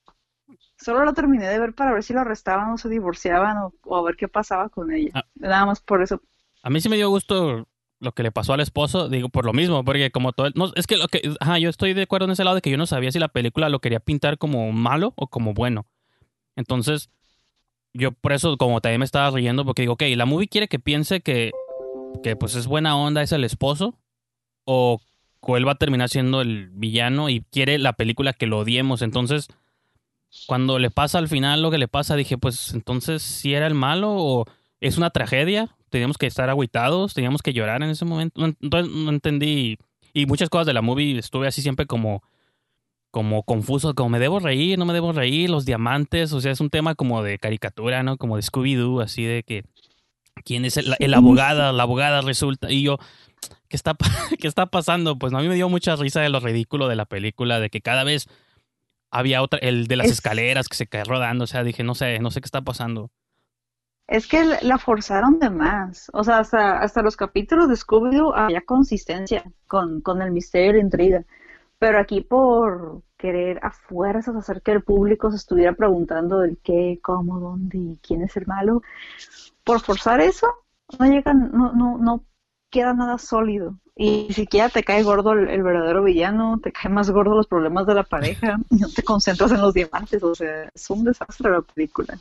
Speaker 3: Solo lo terminé de ver para ver si lo arrestaban o se divorciaban o, a ver qué pasaba con ella. Ah. Nada más por eso.
Speaker 2: A mí sí me dio gusto lo que le pasó al esposo, digo, por lo mismo, porque como todo, no, es que lo que, ajá, yo estoy de acuerdo en ese lado de que yo no sabía si la película lo quería pintar como malo o como bueno. Entonces, yo por eso como también me estaba riendo, porque digo, ok, la movie quiere que piense que, que pues es buena onda, es el esposo, o, él va a terminar siendo el villano y quiere la película que lo odiemos. Entonces, cuando le pasa al final lo que le pasa, dije, pues entonces si era el malo o es una tragedia, teníamos que estar agüitados, teníamos que llorar en ese momento. No, no, entendí. Y muchas cosas de la movie estuve así siempre como, como confuso, como me debo reír, no me debo reír, los diamantes, o sea, es un tema como de caricatura, ¿no? Como de Scooby-Doo, así de que quién es el, abogada, la abogada resulta. Y yo, ¿qué está, ¿qué está pasando? Pues a mí me dio mucha risa de lo ridículo de la película, de que cada vez había otra, el de las escaleras que se cae rodando, o sea, dije, no sé, no sé qué está pasando.
Speaker 3: Es que la forzaron de más. O sea, hasta, hasta los capítulos de Scooby-Doo había consistencia con, con el misterio y la intriga. Pero aquí por querer a fuerzas hacer que el público se estuviera preguntando el qué, cómo, dónde y quién es el malo, por forzar eso, no llegan, no, no, no queda nada sólido. Y ni siquiera te cae gordo el, verdadero villano, te cae más gordo los problemas de la pareja, no te concentras en los diamantes, o sea, es un desastre la película.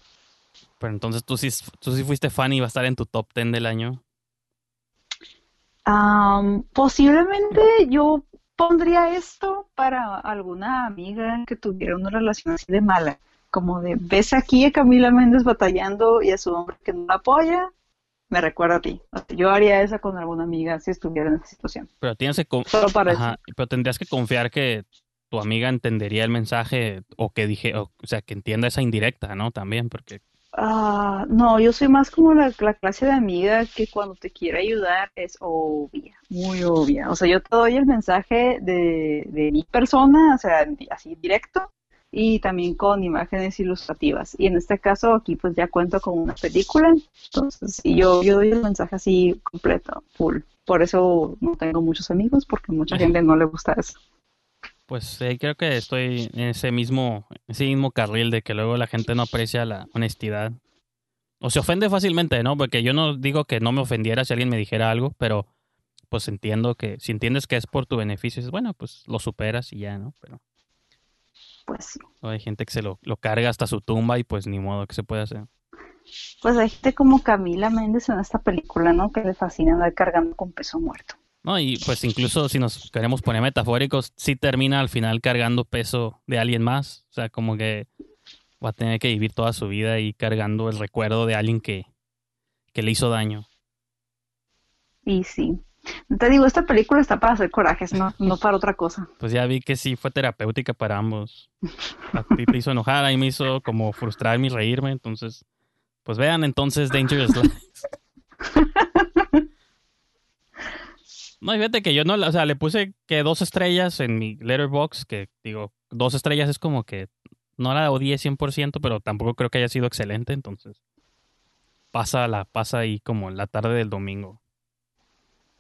Speaker 2: Pero entonces tú sí, tú sí fuiste fan y va a estar en tu top 10 del año.
Speaker 3: posiblemente yo pondría esto para alguna amiga que tuviera una relación así de mala, como de ves aquí a Camila Méndez batallando y a su hombre que no la apoya, me recuerda a ti. yo haría eso con alguna amiga si estuviera en esa situación.
Speaker 2: Pero tienes que pero tendrías que confiar que tu amiga entendería el mensaje o que dije, o, sea, que entienda esa indirecta, ¿no? También, porque
Speaker 3: Ah, no, yo soy más como la, clase de amiga que cuando te quiere ayudar es obvia, muy obvia. O sea, yo te doy el mensaje de, de mi persona, o sea, así directo, y también con imágenes ilustrativas. Y en este caso aquí pues ya cuento con una película, entonces y yo, yo doy el mensaje así completo, full. Por eso no tengo muchos amigos, porque mucha gente no le gusta eso.
Speaker 2: Pues creo que estoy en ese mismo, ese mismo carril de que luego la gente no aprecia la honestidad. O se ofende fácilmente, ¿no? Porque yo no digo que no me ofendiera si alguien me dijera algo, pero pues entiendo que si entiendes que es por tu beneficio, es bueno, pues lo superas y ya, ¿no? Pero
Speaker 3: pues sí.
Speaker 2: Hay gente que se lo, lo carga hasta su tumba y pues ni modo que se puede hacer.
Speaker 3: Pues hay gente como Camila Méndez en esta película, ¿no? Que le fascina andar cargando con peso muerto.
Speaker 2: No, y pues incluso si nos queremos poner metafóricos, sí termina al final cargando peso de alguien más. O sea, como que va a tener que vivir toda su vida y cargando el recuerdo de alguien que, que le hizo daño.
Speaker 3: Y sí. Te digo, esta película está para hacer corajes, no, no para otra cosa.
Speaker 2: Pues ya vi que sí fue terapéutica para ambos. A ti te hizo enojar, y me hizo como frustrarme y reírme. Entonces, pues vean entonces Dangerous Lies. No, fíjate que yo no, o sea, le puse que dos estrellas en mi letterbox, que digo, dos estrellas es como que no la odié 100%, pero tampoco creo que haya sido excelente, entonces pasa la pasa ahí como la tarde del domingo.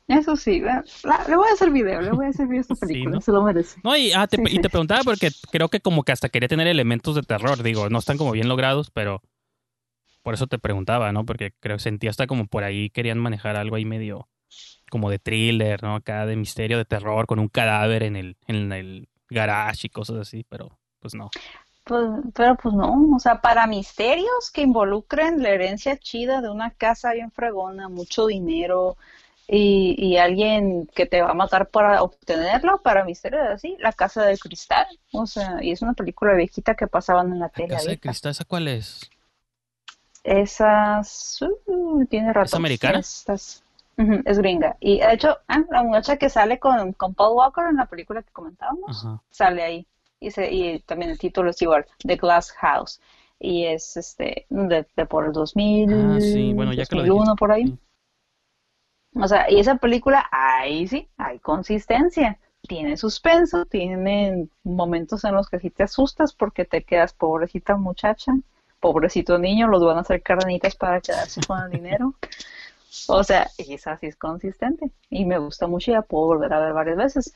Speaker 3: Eso sí, le voy a hacer video, le voy a hacer video a esta película, se lo merece.
Speaker 2: No, y, ah, te, y te preguntaba porque creo que como que hasta quería tener elementos de terror, digo, no están como bien logrados, pero por eso te preguntaba, ¿no? Porque creo que sentía hasta como por ahí querían manejar algo ahí medio como de thriller, ¿no? Acá de misterio, de terror, con un cadáver en el, en el garage y cosas así, pero pues no.
Speaker 3: Pues, pero pues no, o sea, para misterios que involucren la herencia chida de una casa bien fregona, mucho dinero y, y alguien que te va a matar para obtenerlo, para misterios así, La Casa del Cristal, o sea, y es una película viejita que pasaban en la, tele.
Speaker 2: ¿La Casa del Cristal, ¿esa cuál es?
Speaker 3: Esas, uh, tiene razón.
Speaker 2: ¿Es americana?
Speaker 3: Es gringa. Y de hecho, ah, la muchacha que sale con, con, Paul Walker en la película que comentábamos, sale ahí. Y, se, y también el título es igual, The Glass House. Y es este de, por el 2000,
Speaker 2: ah, sí. bueno, ya 2001
Speaker 3: por ahí. O sea, y esa película, ahí sí, hay consistencia. Tiene suspenso, tiene momentos en los que sí te asustas porque te quedas pobrecita muchacha, pobrecito niño, los van a hacer carnitas para quedarse con el dinero. O sea, esa sí es consistente y me gusta mucho y la puedo volver a ver varias veces.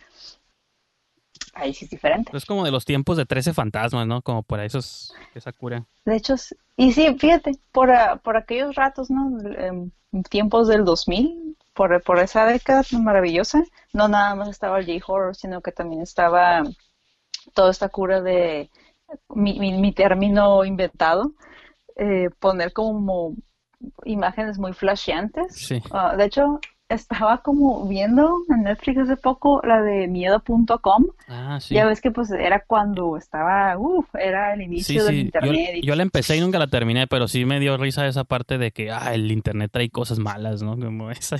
Speaker 3: Ahí sí es diferente.
Speaker 2: Es como de los tiempos de 13 fantasmas, ¿no? Como por eso es esa cura.
Speaker 3: De hecho, y sí, fíjate, por, por aquellos ratos, ¿no? En tiempos del 2000, por, por esa década maravillosa, no nada más estaba el J-Horror, sino que también estaba toda esta cura de mi, mi, término inventado, eh, poner como imágenes muy flasheantes. Ah, de hecho, estaba como viendo en Netflix hace poco la de miedo.com.
Speaker 2: Ah,
Speaker 3: ya ves que pues era cuando estaba, uff, era el inicio del internet.
Speaker 2: Yo, la empecé y nunca la terminé, pero sí me dio risa esa parte de que, ah, el internet trae cosas malas, ¿no? Como esa.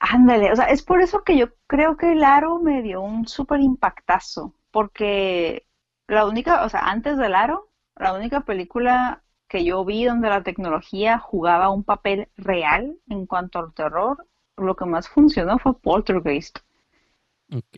Speaker 3: Ándale, o sea, es por eso que yo creo que el aro me dio un súper impactazo, porque la única, o sea, antes del aro, la única película que yo vi donde la tecnología jugaba un papel real en cuanto al terror lo que más funcionó fue Poltergeist.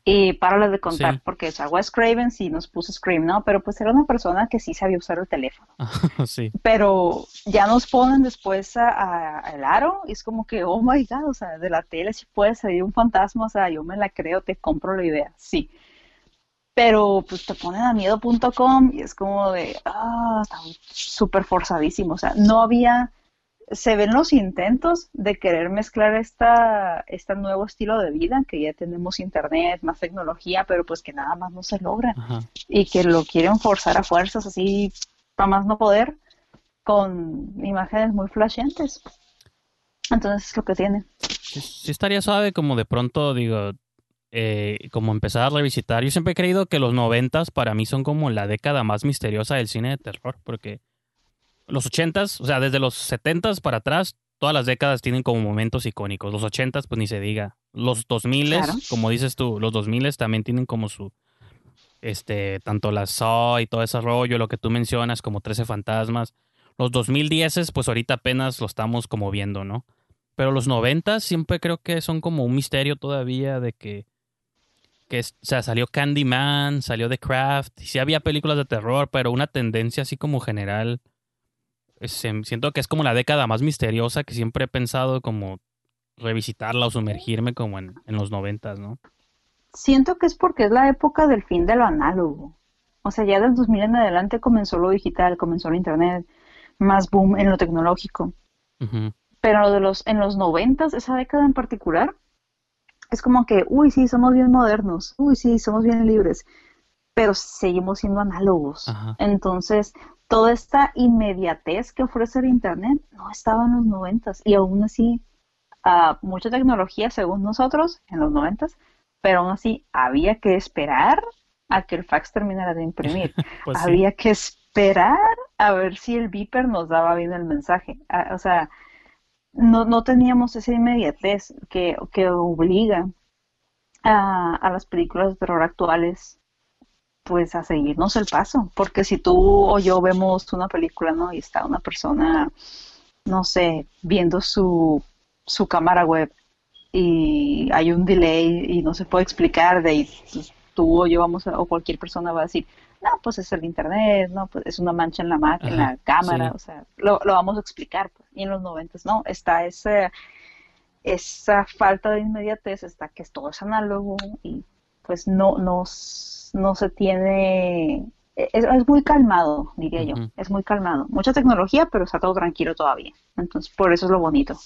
Speaker 3: Y para de contar, porque o sea, Wes Craven sí nos puso Scream, ¿no? Pero pues era una persona que sí sabía usar el teléfono.
Speaker 2: sí.
Speaker 3: Pero ya nos ponen después a, el aro y es como que, oh my god, o sea, de la tele sí puede salir un fantasma, o sea, yo me la creo, te compro la idea, sí. Pero pues te ponen a miedo.com y es como de, ah, está súper forzadísimo, o sea, no había se ven los intentos de querer mezclar esta, este nuevo estilo de vida, que ya tenemos internet, más tecnología, pero pues que nada más no se logra. Y que lo quieren forzar a fuerzas así, para más no poder, con imágenes muy flashantes. Entonces es lo que tiene.
Speaker 2: Sí, estaría suave como de pronto, digo, eh, como empezar a revisitar. Yo siempre he creído que los noventas para mí son como la década más misteriosa del cine de terror, porque los ochentas, o sea, desde los setentas para atrás, todas las décadas tienen como momentos icónicos. Los ochentas, pues ni se diga. Los dos miles, como dices tú, los dos miles también tienen como su, este, tanto la Saw y todo ese rollo, lo que tú mencionas, como 13 fantasmas. Los 2010, pues ahorita apenas lo estamos como viendo, ¿no? Pero los noventas siempre creo que son como un misterio todavía de que, que o sea, salió Candyman, salió The Craft, y sí había películas de terror, pero una tendencia así como general siento que es como la década más misteriosa que siempre he pensado como revisitarla o sumergirme como en, los noventas, ¿no?
Speaker 3: Siento que es porque es la época del fin de lo análogo. O sea, ya del 2000 en adelante comenzó lo digital, comenzó el internet, más boom en lo tecnológico. Pero de los, en los noventas, esa década en particular, es como que, uy, sí, somos bien modernos, uy, sí, somos bien libres, pero seguimos siendo análogos. Entonces, toda esta inmediatez que ofrece el Internet no estaba en los noventas y aún así uh, mucha tecnología según nosotros en los noventas, pero aún así había que esperar a que el fax terminara de imprimir. Pues había que esperar a ver si el beeper nos daba bien el mensaje. Ah, o sea, no, no teníamos esa inmediatez que, que obliga a, a las películas de terror actuales pues a seguirnos el paso, porque si tú o yo vemos una película, ¿no? Y está una persona, no sé, viendo su, su cámara web y hay un delay y no se puede explicar de ahí, pues, tú o yo vamos a, o cualquier persona va a decir, no, pues es el internet, no, pues es una mancha en la máquina, en la cámara, o sea, lo, lo, vamos a explicar. Pues. Y en los noventas, no, está ese, esa falta de inmediatez, está que es todo es análogo y pues no nos, no se tiene es, muy calmado, diría yo. Es muy calmado. Mucha tecnología, pero está todo tranquilo todavía. Entonces, por eso es lo bonito.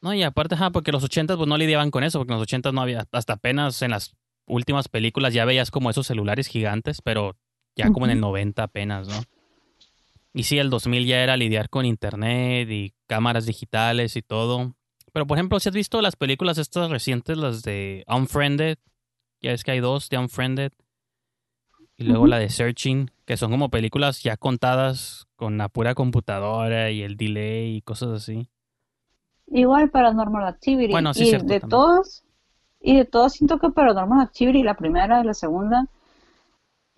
Speaker 2: No, y aparte, porque los ochentas pues, no lidiaban con eso, porque en los ochentas no había, hasta apenas en las últimas películas ya veías como esos celulares gigantes, pero ya como en el 90 apenas, ¿no? Y sí, el 2000 ya era lidiar con internet y cámaras digitales y todo. Pero, por ejemplo, si has visto las películas estas recientes, las de Unfriended, ya es que hay dos, The Unfriended. Y luego la de Searching, que son como películas ya contadas con la pura computadora y el delay y cosas así.
Speaker 3: Igual Paranormal Activity. Bueno, sí, y de todos, y de todos siento que Paranormal Activity, la primera y la segunda,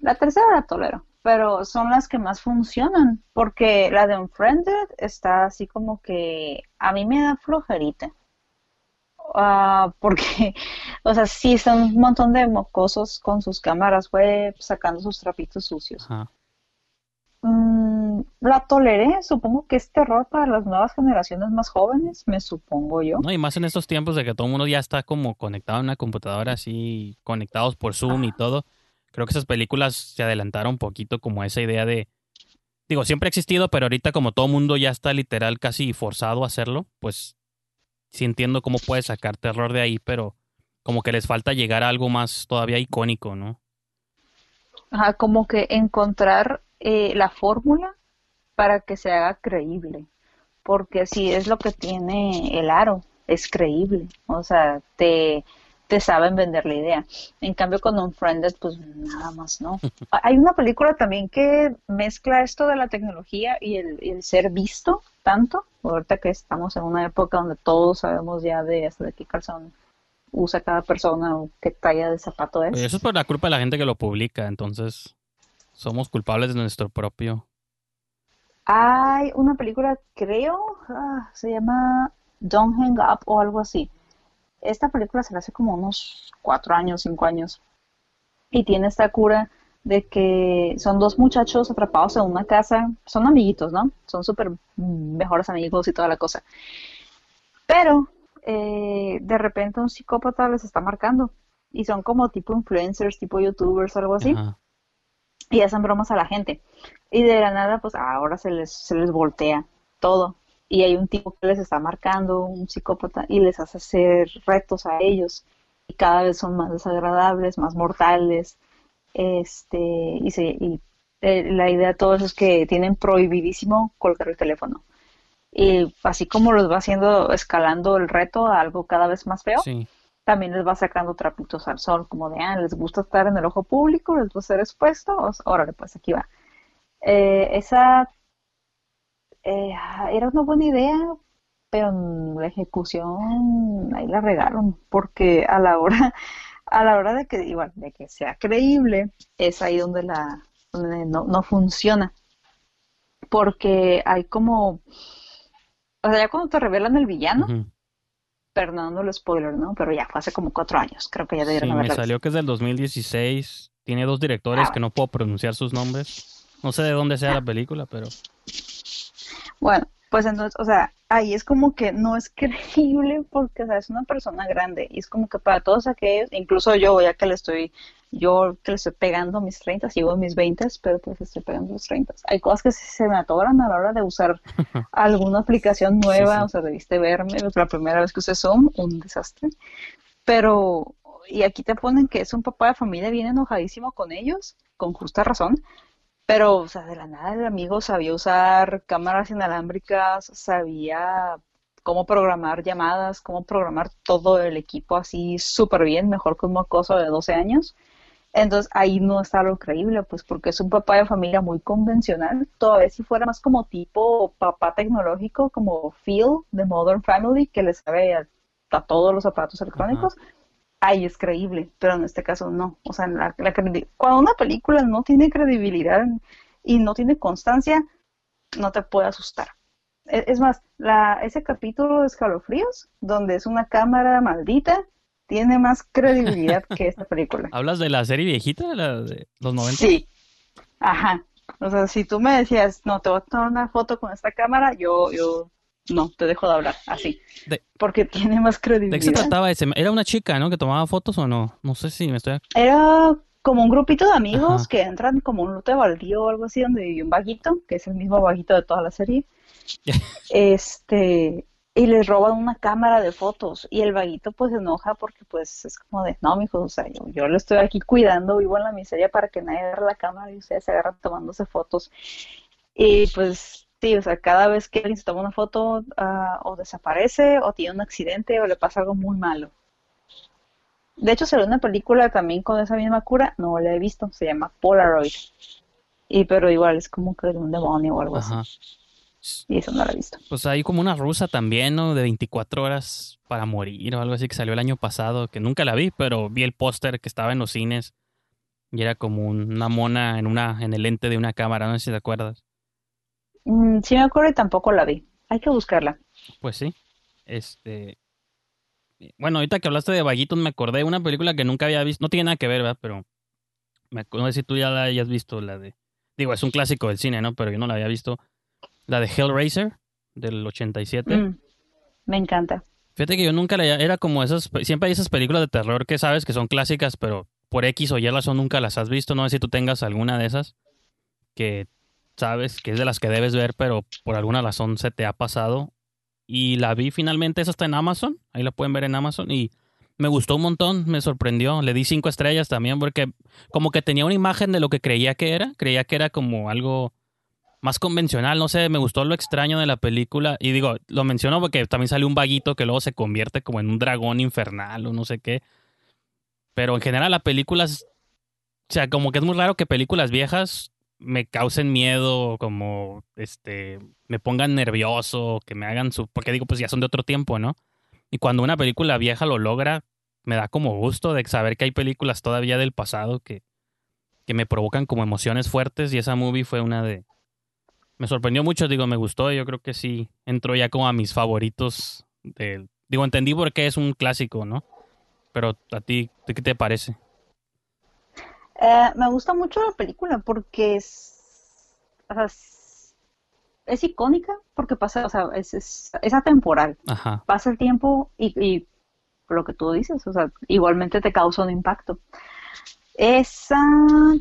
Speaker 3: la tercera la tolero, pero son las que más funcionan, porque la de Unfriended está así como que a mí me da flojerita. Ah, porque, o sea, sí son un montón de mocosos con sus cámaras web sacando sus trapitos sucios. Mm, la toleré, supongo que es terror para las nuevas generaciones más jóvenes, me supongo yo.
Speaker 2: No, y más en estos tiempos de que todo el mundo ya está como conectado en una computadora, así conectados por Zoom y todo. Creo que esas películas se adelantaron un poquito como esa idea de, digo, siempre ha existido, pero ahorita como todo mundo ya está literal casi forzado a hacerlo, pues sí entiendo cómo puedes sacar terror de ahí, pero como que les falta llegar a algo más todavía icónico, ¿no?
Speaker 3: Ajá, como que encontrar eh, la fórmula para que se haga creíble, porque si es lo que tiene el aro, es creíble, o sea, te, te saben vender la idea. En cambio con Unfriended, pues nada más, ¿no? Hay una película también que mezcla esto de la tecnología y el, y el ser visto, tanto, ahorita que estamos en una época donde todos sabemos ya de hasta de qué calzón usa cada persona o qué talla de zapato es.
Speaker 2: Eso es por la culpa de la gente que lo publica, entonces somos culpables de nuestro propio.
Speaker 3: Hay una película, creo, ah, se llama Don't Hang Up o algo así, esta película se le hace como unos cuatro años, cinco años. Y tiene esta cura de que son dos muchachos atrapados en una casa, son amiguitos, ¿no? Son súper mejores amigos y toda la cosa. Pero eh, de repente un psicópata les está marcando y son como tipo influencers, tipo youtubers, algo así. Y hacen bromas a la gente. Y de la nada, pues ahora se les, se les voltea todo. Y hay un tipo que les está marcando, un psicópata, y les hace hacer retos a ellos. Y cada vez son más desagradables, más mortales este, y, se, y eh, la idea de todo eso es que tienen prohibidísimo colgar el teléfono. Y así como los va haciendo, escalando el reto a algo cada vez más feo, también les va sacando trapitos al sol, como de, ah, les gusta estar en el ojo público, les gusta ser expuestos, órale, pues aquí va. Eh, esa eh, era una buena idea, pero la ejecución ahí la regaron, porque a la hora a la hora de que, igual, de que sea creíble, es ahí donde la no, no funciona. Porque hay como, o sea, ya cuando te revelan el villano, perdonando el spoiler, ¿no? Pero ya fue hace como cuatro años, creo que ya debieron
Speaker 2: sí, me salió que es del 2016, tiene dos directores ah, que no puedo pronunciar sus nombres. No sé de dónde sea la película, pero...
Speaker 3: Bueno, pues entonces, o sea, ahí es como que no es creíble porque o sea, es una persona grande y es como que para todos aquellos, incluso yo, ya que le estoy, yo que le estoy pegando mis 30, sigo mis 20, pero pues estoy pegando mis 30. Hay cosas que se me atoran a la hora de usar alguna aplicación nueva, o sea, debiste verme, la primera vez que usé Zoom, un desastre. Pero, y aquí te ponen que es un papá de familia bien enojadísimo con ellos, con justa razón, pero, o sea, de la nada el amigo sabía usar cámaras inalámbricas, sabía cómo programar llamadas, cómo programar todo el equipo así súper bien, mejor que un mocoso de 12 años. Entonces ahí no está lo creíble, pues porque es un papá de familia muy convencional. Todavía si fuera más como tipo papá tecnológico, como Phil de Modern Family, que le sabe a, todos los aparatos electrónicos, ahí es creíble, pero en este caso no. O sea, la, cuando una película no tiene credibilidad y no tiene constancia, no te puede asustar. E, es, más, la, ese capítulo de Escalofríos, donde es una cámara maldita, tiene más credibilidad que esta película.
Speaker 2: ¿Hablas de la serie viejita, la de los 90?
Speaker 3: Sí. Ajá. O sea, si tú me decías, no, te voy a tomar una foto con esta cámara, yo, yo no, te dejo de hablar, así. porque tiene más credibilidad.
Speaker 2: ¿De qué se trataba ese? ¿Era una chica, no? Que tomaba fotos o no? No sé si me estoy...
Speaker 3: Era como un grupito de amigos que entran como un lote baldío o algo así, donde vive un vaguito, que es el mismo vaguito de toda la serie. este, y les roban una cámara de fotos y el vaguito pues se enoja porque pues es como de, no, mijo, o sea, yo, yo lo estoy aquí cuidando, vivo en la miseria para que nadie agarre la cámara y ustedes se agarran tomándose fotos. Y pues Sí, o sea, cada vez que alguien se toma una foto uh, o desaparece o tiene un accidente o le pasa algo muy malo. De hecho, salió una película también con esa misma cura, no la he visto, se llama Polaroid. Y pero igual es como que un demonio o algo así. Y eso no la he visto.
Speaker 2: Pues hay como una rusa también, ¿no? De 24 horas para morir o algo así que salió el año pasado, que nunca la vi, pero vi el póster que estaba en los cines y era como una mona en una en el lente de una cámara, no sé si te acuerdas.
Speaker 3: Mm, sí me acuerdo y tampoco la vi. Hay que buscarla.
Speaker 2: Pues sí. Este. Bueno, ahorita que hablaste de Vaguitos me acordé de una película que nunca había visto. No tiene nada que ver, ¿verdad? Pero. Me, no sé si tú ya la hayas visto, la de. Digo, es un clásico del cine, ¿no? Pero yo no la había visto. La de Hellraiser, del 87. Mm,
Speaker 3: me encanta.
Speaker 2: Fíjate que yo nunca la. Era como esas. Siempre hay esas películas de terror que sabes que son clásicas, pero por X o Y razón nunca las has visto. No sé si tú tengas alguna de esas que sabes que es de las que debes ver, pero por alguna razón se te ha pasado. Y la vi finalmente, esa está en Amazon, ahí la pueden ver en Amazon y me gustó un montón, me sorprendió, le di cinco estrellas también porque como que tenía una imagen de lo que creía que era, creía que era como algo más convencional, no sé, me gustó lo extraño de la película y digo, lo menciono porque también sale un vaguito que luego se convierte como en un dragón infernal o no sé qué. Pero en general la película, o sea, como que es muy raro que películas viejas me causen miedo, como este, me pongan nervioso, que me hagan su. Porque digo, pues ya son de otro tiempo, ¿no? Y cuando una película vieja lo logra, me da como gusto de saber que hay películas todavía del pasado que, que me provocan como emociones fuertes. Y esa movie fue una de. Me sorprendió mucho, digo, me gustó. Yo creo que sí entró ya como a mis favoritos de, Digo, entendí por qué es un clásico, ¿no? Pero a ti, ¿qué te parece?
Speaker 3: Eh, me gusta mucho la película porque es, o sea, es, icónica porque pasa, o sea, es, es, atemporal.
Speaker 2: Ajá.
Speaker 3: Pasa el tiempo y, y lo que tú dices, o sea, igualmente te causa un impacto. Esa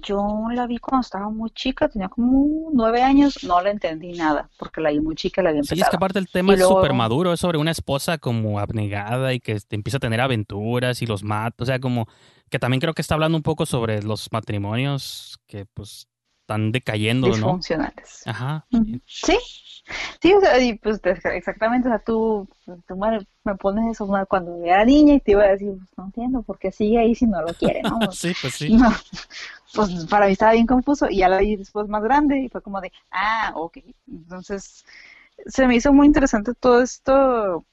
Speaker 3: yo la vi cuando estaba muy chica, tenía como nueve años, no la entendí nada, porque la vi muy chica y la vi empezado.
Speaker 2: Sí, es que aparte el tema es súper maduro, es sobre una esposa como abnegada y que empieza a tener aventuras y los mata, o sea, como que también creo que está hablando un poco sobre los matrimonios que pues están decayendo, ¿no?
Speaker 3: Disfuncionales.
Speaker 2: Ajá.
Speaker 3: Sí, Sí, o sea, y pues exactamente, o sea, tú, tú me, pones eso cuando era niña y te iba a decir, pues no entiendo por qué sigue ahí si no lo quiere, ¿no?
Speaker 2: sí, pues sí.
Speaker 3: pues para mí estaba bien confuso y ya la vi después más grande y fue como de, ah, ok. Entonces, se me hizo muy interesante todo esto,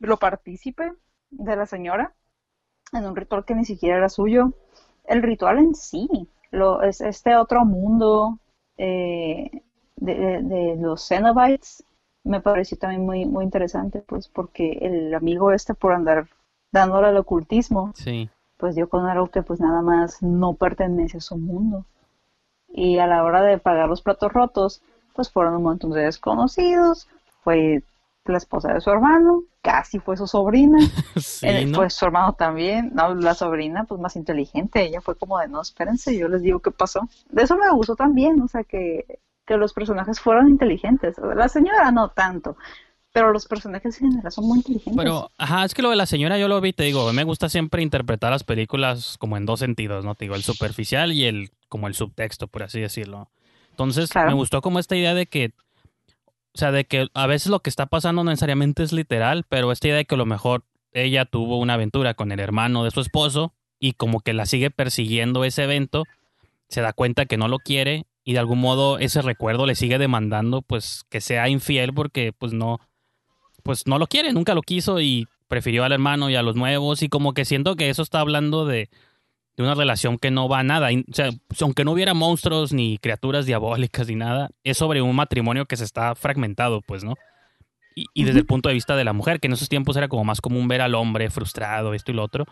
Speaker 3: lo partícipe de la señora en un ritual que ni siquiera era suyo. El ritual en sí, lo, es este otro mundo eh, de, los Cenobites me pareció también muy, muy interesante, pues porque el amigo este por andar dándole al ocultismo,
Speaker 2: sí.
Speaker 3: pues dio con algo que pues nada más no pertenece a su mundo. Y a la hora de pagar los platos rotos, pues fueron un montón de desconocidos, fue la esposa de su hermano, casi fue su sobrina,
Speaker 2: sí,
Speaker 3: fue su hermano también, no, la sobrina pues más inteligente, ella fue como de no, espérense, yo les digo qué pasó. De eso me gustó también, o sea que que los personajes fueron inteligentes. La señora no tanto, pero los personajes en general son muy inteligentes.
Speaker 2: Pero, ajá, es que lo de la señora yo lo vi, te digo, me gusta siempre interpretar las películas como en dos sentidos, ¿no? Te digo, el superficial y el como el subtexto, por así decirlo. Entonces, me gustó como esta idea de que, o sea, de que a veces lo que está pasando no necesariamente es literal, pero esta idea de que a lo mejor ella tuvo una aventura con el hermano de su esposo y como que la sigue persiguiendo ese evento, se da cuenta que no lo quiere y de algún modo ese recuerdo le sigue demandando pues que sea infiel porque pues no pues no lo quiere, nunca lo quiso y prefirió al hermano y a los nuevos y como que siento que eso está hablando de, de una relación que no va a nada, o sea, aunque no hubiera monstruos ni criaturas diabólicas ni nada, es sobre un matrimonio que se está fragmentado, pues, ¿no? Y, y desde el punto de vista de la mujer, que en esos tiempos era como más común ver al hombre frustrado, esto y lo otro,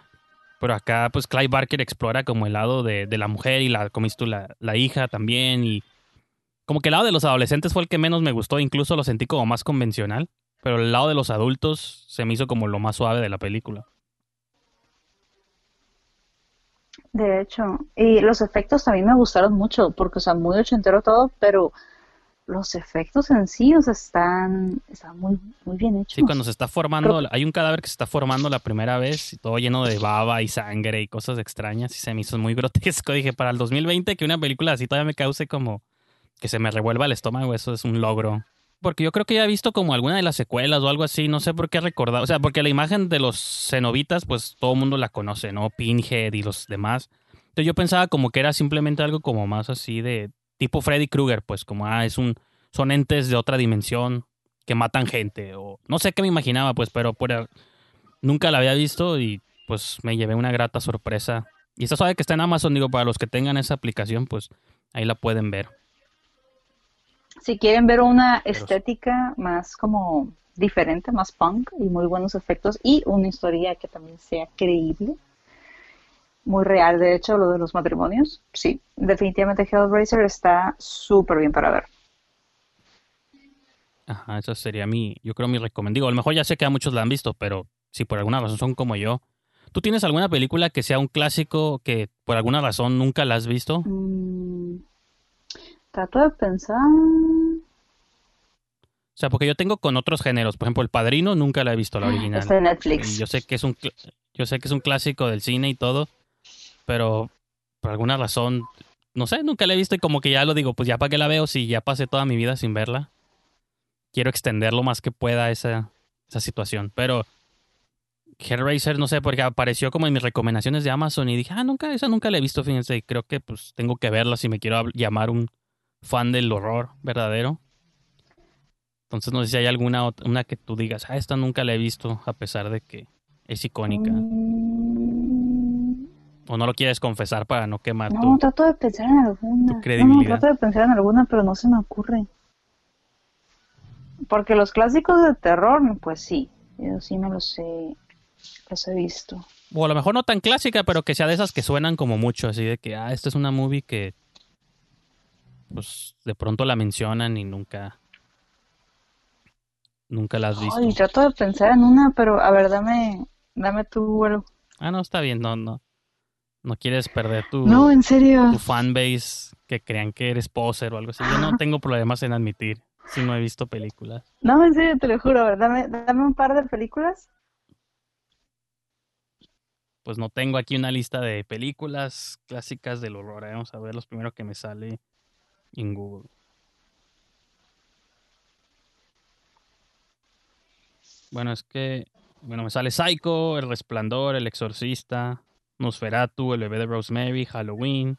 Speaker 2: pero acá, pues, Clive Barker explora como el lado de, la mujer y la, como tú, la, la, hija también. Y como que el lado de los adolescentes fue el que menos me gustó. Incluso lo sentí como más convencional. Pero el lado de los adultos se me hizo como lo más suave de la película.
Speaker 3: De hecho, y los efectos también me gustaron mucho, porque, o sea, muy ochentero todo, pero los efectos en sí, o sea, están, están muy, muy bien hechos.
Speaker 2: Sí, cuando se está formando, hay un cadáver que se está formando la primera vez, todo lleno de baba y sangre y cosas extrañas, y se me hizo muy grotesco. Dije, para el 2020 que una película así todavía me cause como que se me revuelva el estómago, eso es un logro. Porque yo creo que ya he visto como alguna de las secuelas o algo así, no sé por qué recordar. O sea, porque la imagen de los cenobitas, pues todo el mundo la conoce, ¿no? Pinhead y los demás. Entonces yo pensaba como que era simplemente algo como más así de, tipo Freddy Krueger, pues como, ah, es un, son entes de otra dimensión que matan gente, o no sé qué me imaginaba, pues, pero nunca la había visto y pues me llevé una grata sorpresa. Y esta sabe que está en Amazon, digo, para los que tengan esa aplicación, pues ahí la pueden ver.
Speaker 3: Si quieren ver una estética más como diferente, más punk y muy buenos efectos y una historia que también sea creíble, muy real, de hecho, lo de los matrimonios. Sí, definitivamente Hellraiser está súper bien para ver.
Speaker 2: Ajá, esa sería mi, yo creo mi recomendación. A lo mejor ya sé que a muchos la han visto, pero si por alguna razón son como yo. ¿Tú tienes alguna película que sea un clásico que por alguna razón nunca la has visto?
Speaker 3: Mm, trato de pensar.
Speaker 2: O sea, porque yo tengo con otros géneros, por ejemplo, El Padrino nunca la he visto la original.
Speaker 3: Está en Netflix.
Speaker 2: yo sé que es un yo sé que es un clásico del cine y todo, pero por alguna razón, no sé, nunca la he visto y como que ya lo digo, pues ya para qué la veo si ya pasé toda mi vida sin verla. Quiero extender lo más que pueda esa, esa situación, pero Hellraiser, no sé, porque apareció como en mis recomendaciones de Amazon y dije, ah, nunca, esa nunca la he visto, fíjense, y creo que pues tengo que verla si me quiero llamar un fan del horror verdadero. Entonces no sé si hay alguna una que tú digas, ah, esta nunca la he visto, a pesar de que es icónica. ¿O no lo quieres confesar para no quemar
Speaker 3: No, trato de pensar en alguna. No, trato de pensar en alguna, pero no se me ocurre. Porque los clásicos de terror, pues sí. Yo sí me los he, los he visto.
Speaker 2: O a lo mejor no tan clásica, pero que sea de esas que suenan como mucho, así de que, ah, esta es una movie que pues de pronto la mencionan y nunca nunca la has visto.
Speaker 3: Ay, trato de pensar en una, pero a ver, dame, dame tu vuelo.
Speaker 2: Ah, no, está bien, no, no. No quieres perder tu,
Speaker 3: No, en serio.
Speaker 2: tu fanbase que crean que eres poser o algo así. Yo no tengo problemas en admitir si no he visto películas.
Speaker 3: No, en serio, te lo juro. A ver, dame, dame un par de películas.
Speaker 2: Pues no tengo aquí una lista de películas clásicas del horror. eh. Vamos a ver los primeros que me sale en Google. Bueno, es que, bueno, me sale Psycho, El Resplandor, El Exorcista, Nosferatu, El Bebé de Rosemary, Halloween,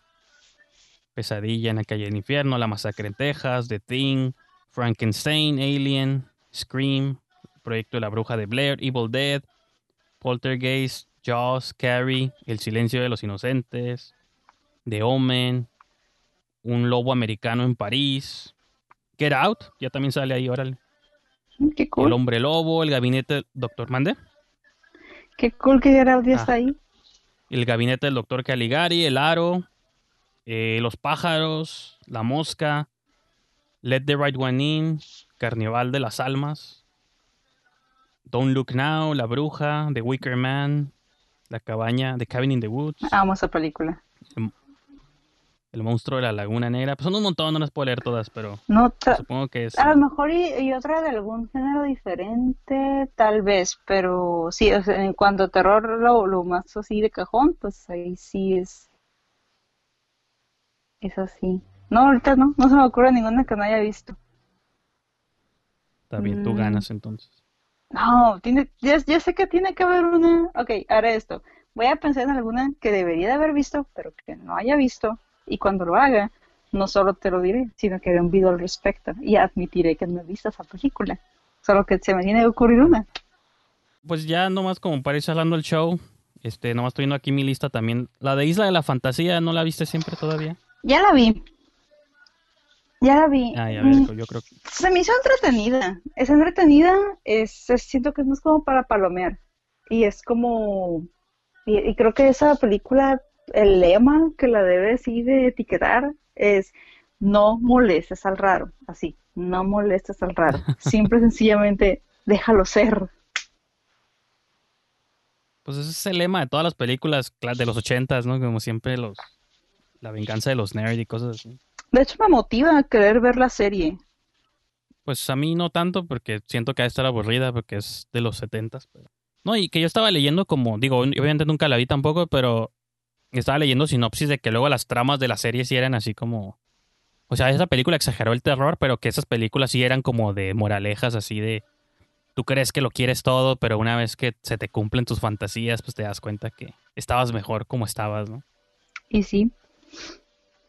Speaker 2: Pesadilla en la calle del infierno, La Masacre en Texas, The Thing, Frankenstein, Alien, Scream, Proyecto de la Bruja de Blair, Evil Dead, Poltergeist, Jaws, Carrie, El Silencio de los Inocentes, The Omen, Un Lobo Americano en París, Get Out, ya también sale ahí, órale.
Speaker 3: Mm, Qué
Speaker 2: El
Speaker 3: cool.
Speaker 2: Hombre Lobo, El Gabinete del Doctor Mande,
Speaker 3: Qué cool que Gerard ya
Speaker 2: Ah.
Speaker 3: está ahí.
Speaker 2: El Gabinete del Doctor Caligari, El Aro, eh, Los Pájaros, La Mosca, Let the Right One In, Carnival de las Almas, Don't Look Now, La Bruja, The Wicker Man, La Cabaña, The Cabin in the Woods,
Speaker 3: Amo esa película.
Speaker 2: El Monstruo de la Laguna Negra. Pues son un montón, no las puedo leer todas, pero
Speaker 3: No,
Speaker 2: supongo que es...
Speaker 3: a lo mejor y, y otra de algún género diferente, tal vez, pero sí, o sea, en cuanto a terror, lo, lo más así de cajón, pues ahí sí es. Es así. No, ahorita no, no se me ocurre ninguna que no haya visto.
Speaker 2: Está bien, tú
Speaker 3: Mm.
Speaker 2: ganas entonces.
Speaker 3: No, tiene, ya, ya sé que tiene que haber una. Ok, haré esto. Voy a pensar en alguna que debería de haber visto, pero que no haya visto. Y cuando lo haga, no solo te lo diré, sino que haré un video al respecto y admitiré que no he visto esa película. Solo que se me tiene que ocurrir una.
Speaker 2: Pues ya nomás como para ir hablando el show, este, nomás estoy viendo aquí mi lista también. La de Isla de la Fantasía, ¿no la viste siempre todavía?
Speaker 3: Ya la vi. Ya la vi.
Speaker 2: Ah, ya
Speaker 3: Mm,
Speaker 2: yo creo que...
Speaker 3: Se me hizo entretenida. Es entretenida, es, es- siento que es más como para palomear. Y es como, y, y creo que esa película, el lema que la debe sí de etiquetar es no molestes al raro. Así, no molestes al raro. Simple y sencillamente déjalo ser.
Speaker 2: Pues ese es el lema de todas las películas de los ochentas, ¿no? Como siempre los... La venganza de los nerds y cosas así.
Speaker 3: De hecho, me motiva a querer ver la serie.
Speaker 2: Pues a mí no tanto, porque siento que ha de estar aburrida, porque es de los setentas. Pero... No, y que yo estaba leyendo como, digo, obviamente nunca la vi tampoco, pero estaba leyendo sinopsis de que luego las tramas de la serie sí eran así como... O sea, esa película exageró el terror, pero que esas películas sí eran como de moralejas, así de... Tú crees que lo quieres todo, pero una vez que se te cumplen tus fantasías, pues te das cuenta que estabas mejor como estabas, ¿no?
Speaker 3: Y sí.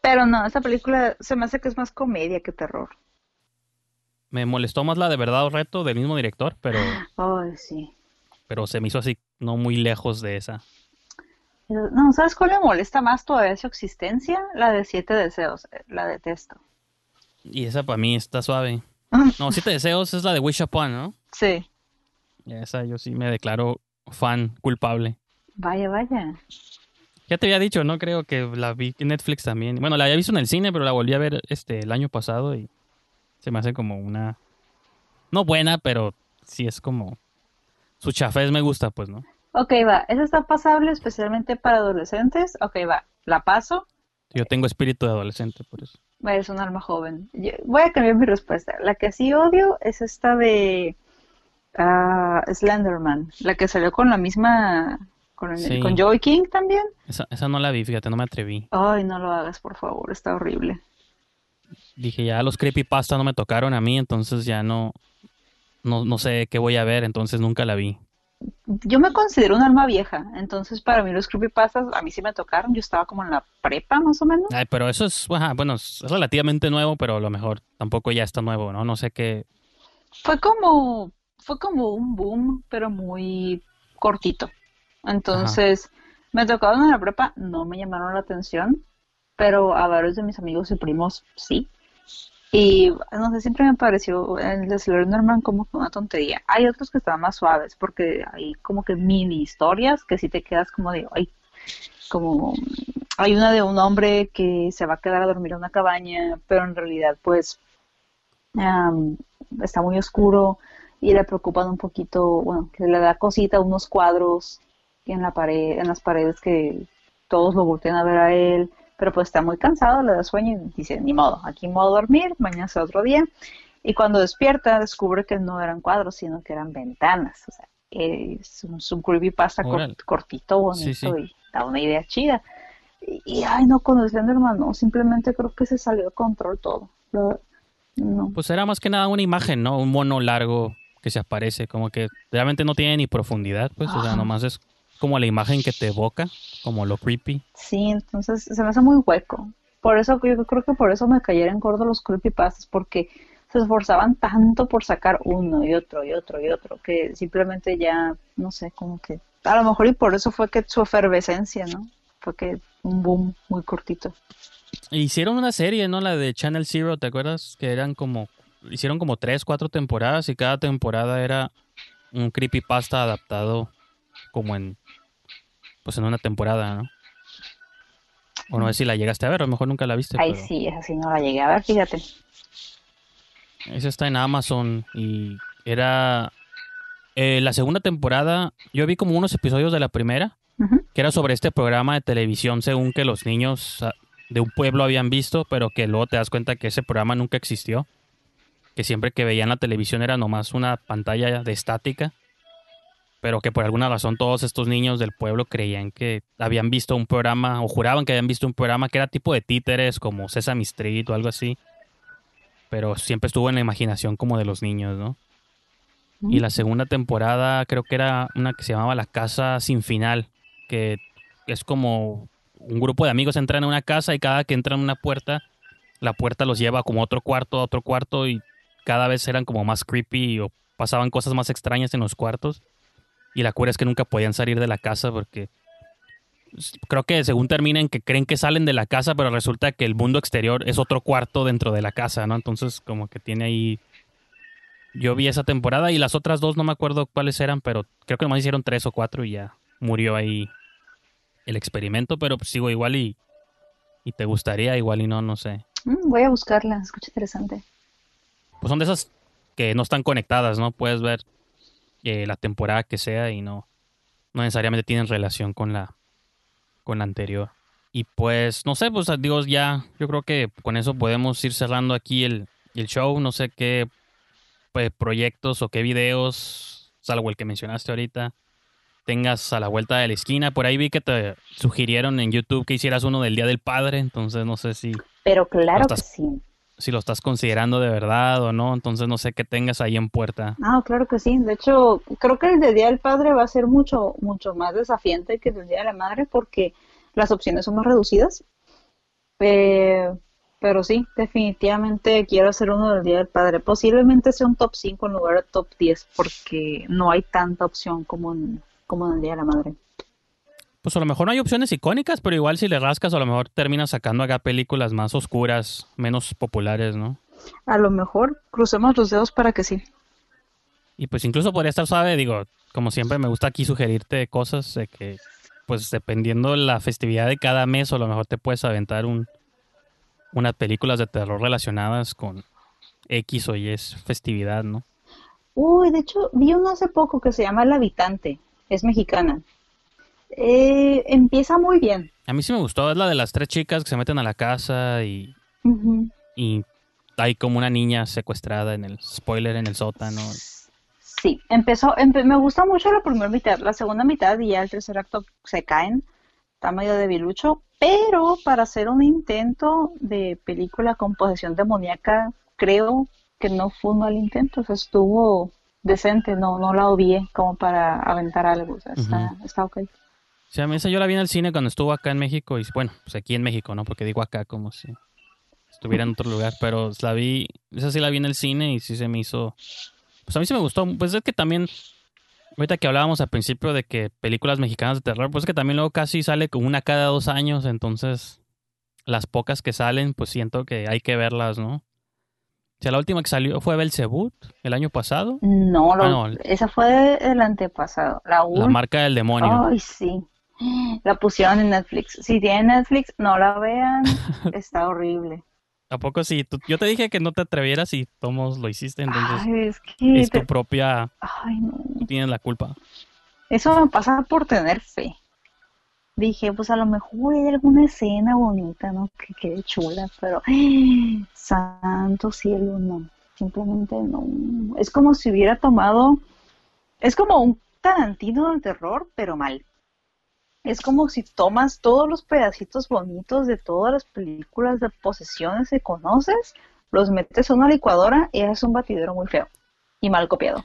Speaker 3: Pero no, esta película se me hace que es más comedia que terror.
Speaker 2: Me molestó más la de verdad o reto del mismo director, pero,
Speaker 3: Ay, sí.
Speaker 2: pero se me hizo así no muy lejos de esa.
Speaker 3: No, ¿sabes cuál me molesta más todavía su existencia? La de Siete Deseos. eh, La detesto.
Speaker 2: Y esa para mí está suave. No, Siete Deseos es la de Wish Upon, ¿no?
Speaker 3: Sí.
Speaker 2: Esa yo sí me declaro fan culpable.
Speaker 3: Vaya, vaya.
Speaker 2: Ya te había dicho, ¿no? Creo que la vi en Netflix también. Bueno, la había visto en el cine, pero la volví a ver este el año pasado y se me hace como una... No buena, pero sí es como... Su chafés me gusta, pues, ¿no?
Speaker 3: Ok, va. Esa está pasable especialmente para adolescentes. Ok, va. La paso.
Speaker 2: Yo tengo espíritu de adolescente, por eso.
Speaker 3: Es un alma joven. Yo- voy a cambiar mi respuesta. La que sí odio es esta de ah, Slenderman. La que salió con la misma... Con, el-
Speaker 2: Sí.
Speaker 3: con Joey King también.
Speaker 2: Esa, esa no la vi, fíjate, no me atreví.
Speaker 3: Ay, no lo hagas, por favor. Está horrible.
Speaker 2: Dije, ya los creepypasta no me tocaron a mí, entonces ya no, no, no sé qué voy a ver, entonces nunca la vi.
Speaker 3: Yo me considero un alma vieja, entonces para mí los creepypastas a mí sí me tocaron. Yo estaba como en la prepa, más o menos.
Speaker 2: Ay, pero eso es, bueno, es es relativamente nuevo, pero a lo mejor tampoco ya está nuevo, ¿no? No sé qué.
Speaker 3: Fue como, fue como un boom, pero muy cortito. Entonces, me tocaron en la prepa, no me llamaron la atención, pero a varios de mis amigos y primos sí. Y no sé, siempre me pareció el de Norman como una tontería. Hay otros que están más suaves porque hay como que mini historias que si te quedas como de, ay, como hay una de un hombre que se va a quedar a dormir en una cabaña, pero en realidad pues está muy oscuro y le preocupan un poquito, bueno, que le da cosita unos cuadros en la pared, en las paredes que todos lo voltean a ver a él, pero pues está muy cansado, le da sueño y dice, ni modo, aquí modo dormir, mañana será otro día. Y cuando despierta descubre que no eran cuadros, sino que eran ventanas. O sea, es un, un creepypasta cortito, bonito y da una idea chida. Y, ay, no, con Slenderman no, simplemente creo que se salió de control todo. no.
Speaker 2: Pues era más que nada una imagen, ¿no? Un mono largo que se aparece, como que realmente no tiene ni profundidad, pues, o sea, nomás es como la imagen que te evoca, como lo creepy.
Speaker 3: Sí, entonces se me hace muy hueco. Por eso yo creo que por eso me cayeron gordos los creepypastas, porque se esforzaban tanto por sacar uno y otro y otro y otro, que simplemente ya, no sé, como que a lo mejor y por eso fue que su efervescencia, ¿no? Fue que un boom muy cortito.
Speaker 2: Hicieron una serie, ¿no? La de Channel Zero, ¿te acuerdas? Que eran como, hicieron como tres, cuatro temporadas y cada temporada era un creepypasta adaptado como en, pues en una temporada, ¿no? O no sé si la llegaste a ver, a lo mejor nunca la viste.
Speaker 3: Ay, sí, esa sí no la llegué a ver, fíjate.
Speaker 2: Esa está en Amazon y era eh, la segunda temporada. Yo vi como unos episodios de la primera, que era sobre este programa de televisión según que los niños ah, de un pueblo habían visto, pero que luego te das cuenta que ese programa nunca existió. Que siempre que veían la televisión era nomás una pantalla de estática pero que por alguna razón todos estos niños del pueblo creían que habían visto un programa o juraban que habían visto un programa que era tipo de títeres como Sesame Street o algo así, pero siempre estuvo en la imaginación como de los niños, ¿no? Y la segunda temporada creo que era una que se llamaba La Casa Sin Final, que es como un grupo de amigos entran en una casa y cada que entran en una puerta, la puerta los lleva como a otro cuarto, a otro cuarto y cada vez eran como más creepy o pasaban cosas más extrañas en los cuartos. Y la cura es que nunca podían salir de la casa porque creo que según terminan que creen que salen de la casa, pero resulta que el mundo exterior es otro cuarto dentro de la casa, ¿no? Entonces como que tiene ahí... Yo vi esa temporada y las otras dos no me acuerdo cuáles eran, pero creo que nomás hicieron tres o cuatro y ya murió ahí el experimento, pero pues sigo igual y, y te gustaría, igual y no, no sé.
Speaker 3: Mm, voy a buscarla, escucha interesante.
Speaker 2: Pues son de esas que no están conectadas, ¿no? Puedes ver eh, la temporada que sea y no, no necesariamente tienen relación con la, con la anterior. Y pues, no sé, pues digo, ya, yo creo que con eso podemos ir cerrando aquí el, el show. No sé qué pues, proyectos o qué videos, salvo el que mencionaste ahorita, tengas a la vuelta de la esquina. Por ahí vi que te sugirieron en YouTube que hicieras uno del Día del Padre, entonces no sé si...
Speaker 3: Pero claro que sí
Speaker 2: si lo estás considerando de verdad o no, entonces no sé qué tengas ahí en puerta.
Speaker 3: Ah, claro que sí. De hecho, creo que el de Día del Padre va a ser mucho, mucho más desafiante que el del Día de la Madre porque las opciones son más reducidas. Eh, pero sí, definitivamente quiero hacer uno del Día del Padre. Posiblemente sea un top 5 en lugar de top 10 porque no hay tanta opción como en, como en el Día de la Madre
Speaker 2: pues a lo mejor no hay opciones icónicas, pero igual si le rascas, a lo mejor terminas sacando acá películas más oscuras, menos populares, ¿no?
Speaker 3: A lo mejor crucemos los dedos para que sí.
Speaker 2: Y pues incluso podría estar suave, digo, como siempre me gusta aquí sugerirte cosas de que, pues dependiendo la festividad de cada mes, a lo mejor te puedes aventar un, unas películas de terror relacionadas con X o Y festividad, ¿no?
Speaker 3: Uy, de hecho, vi uno hace poco que se llama El Habitante, es mexicana. Eh, empieza muy bien.
Speaker 2: A mí sí me gustó, es la de las tres chicas que se meten a la casa y, y hay como una niña secuestrada en el spoiler en el sótano.
Speaker 3: Sí, empezó, me gusta mucho la primera mitad, la segunda mitad y ya el tercer acto se caen, está medio debilucho, pero para hacer un intento de película con posesión demoníaca, creo que no fue un mal intento, o sea, estuvo decente, no, no la odié como para aventar algo, o sea, está, está ok.
Speaker 2: Sí, a mí esa yo la vi en el cine cuando estuvo acá en México. Y bueno, pues aquí en México, ¿no? Porque digo acá como si estuviera en otro lugar. Pero la vi, esa sí la vi en el cine y sí se me hizo. Pues a mí sí me gustó. Pues es que también, ahorita que hablábamos al principio de que películas mexicanas de terror, pues es que también luego casi sale como una cada dos años. Entonces, las pocas que salen, pues siento que hay que verlas, ¿no? sea, la última que salió fue Belzebut el año pasado.
Speaker 3: No, lo-
Speaker 2: Ah, no.
Speaker 3: esa fue el antepasado. La,
Speaker 2: La marca del demonio.
Speaker 3: Ay, sí. La pusieron en Netflix. Si tienen Netflix, no la vean. Está horrible.
Speaker 2: ¿A poco sí? Tú- yo te dije que no te atrevieras y tomos lo hiciste, entonces
Speaker 3: Ay, es que...
Speaker 2: es tu
Speaker 3: te-
Speaker 2: propia...
Speaker 3: Ay, no.
Speaker 2: Tú tienes la culpa.
Speaker 3: Eso me pasa por tener fe. Dije, pues a lo mejor hay alguna escena bonita, ¿no? Que quede chula, pero ¡ay! santo cielo, no. Simplemente no. Es como si hubiera tomado, es como un Tarantino del terror, pero mal. Es como si tomas todos los pedacitos bonitos de todas las películas de posesiones que conoces, los metes a una licuadora y es un batidero muy feo y mal copiado.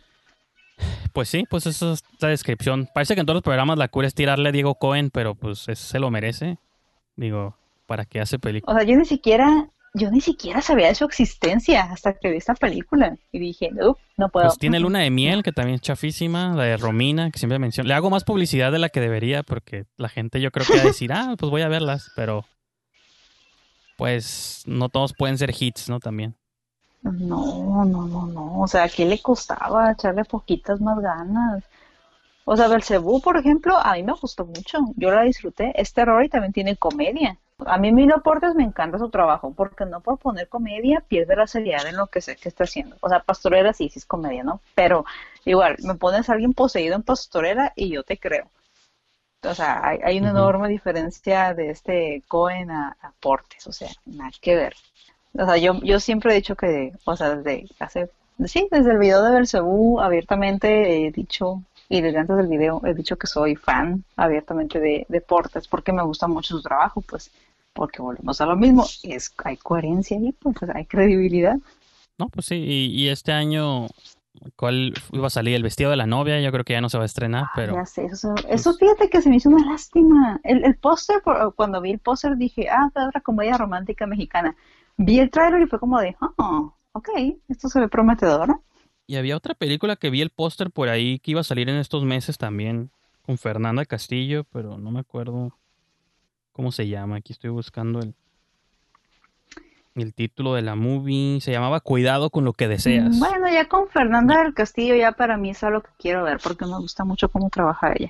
Speaker 2: Pues sí, pues esa es la descripción. Parece que en todos los programas la cura es tirarle a Diego Cohen, pero pues ese se lo merece. Digo, ¿para qué hace película?
Speaker 3: O sea, yo ni siquiera, yo ni siquiera sabía de su existencia hasta que vi esta película y dije, no, no puedo.
Speaker 2: Pues tiene Luna de Miel, que también es chafísima, la de Romina, que siempre menciona. Le hago más publicidad de la que debería, porque la gente yo creo que va a decir, ah, pues voy a verlas, pero pues no todos pueden ser hits, ¿no? También.
Speaker 3: No, no, no, no. O sea, ¿qué le costaba echarle poquitas más ganas? O sea, Belcebú, por ejemplo, a mí me gustó mucho. Yo la disfruté. Es terror y también tiene comedia. A mí Milo Portes me encanta su trabajo, porque no por poner comedia pierde la seriedad en lo que sé que está haciendo. O sea, Pastorela sí, sí es comedia, ¿no? Pero igual, me pones a alguien poseído en Pastorela y yo te creo. O sea, hay, hay una enorme diferencia de este Cohen a, a Portes, o sea, nada que ver. O sea, yo, yo siempre he dicho que, o sea, desde hace, sí, desde el video de Belcebú, abiertamente he dicho, y desde antes del video he dicho que soy fan abiertamente de, de Portes, porque me gusta mucho su trabajo, pues, porque volvemos a lo mismo, es, hay coherencia ahí, pues, hay credibilidad.
Speaker 2: No, pues sí, y, y este año, ¿cuál iba a salir? El vestido de la novia, yo creo que ya no se va a estrenar, pero
Speaker 3: Ya sé, eso, eso fíjate que se me hizo una lástima. El, el póster, cuando vi el póster dije, ah, fue otra comedia romántica mexicana. Vi el tráiler y fue como de, oh, ok, esto se ve prometedor.
Speaker 2: Y había otra película que vi el póster por ahí que iba a salir en estos meses también con Fernanda Castillo, pero no me acuerdo cómo se llama. Aquí estoy buscando el, el título de la movie. Se llamaba Cuidado con lo que deseas.
Speaker 3: Bueno, ya con Fernanda del Castillo ya para mí es algo que quiero ver porque me gusta mucho cómo trabaja ella.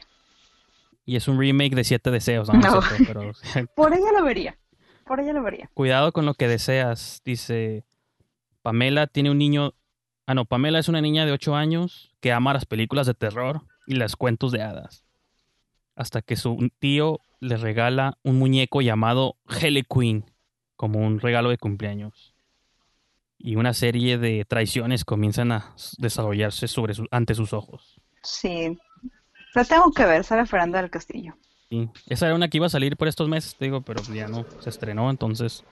Speaker 2: Y es un remake de Siete Deseos, No. sé, pero
Speaker 3: Por ella lo vería, por ella lo vería.
Speaker 2: Cuidado con lo que deseas. Dice, Pamela tiene un niño... Ah, no, Pamela es una niña de 8 años que ama las películas de terror y los cuentos de hadas. Hasta que su tío le regala un muñeco llamado Helle Queen como un regalo de cumpleaños. Y una serie de traiciones comienzan a desarrollarse sobre su- ante sus ojos.
Speaker 3: Sí, la tengo que ver, sale Fernanda del Castillo.
Speaker 2: Sí, esa era una que iba a salir por estos meses, te digo, pero ya no se estrenó, entonces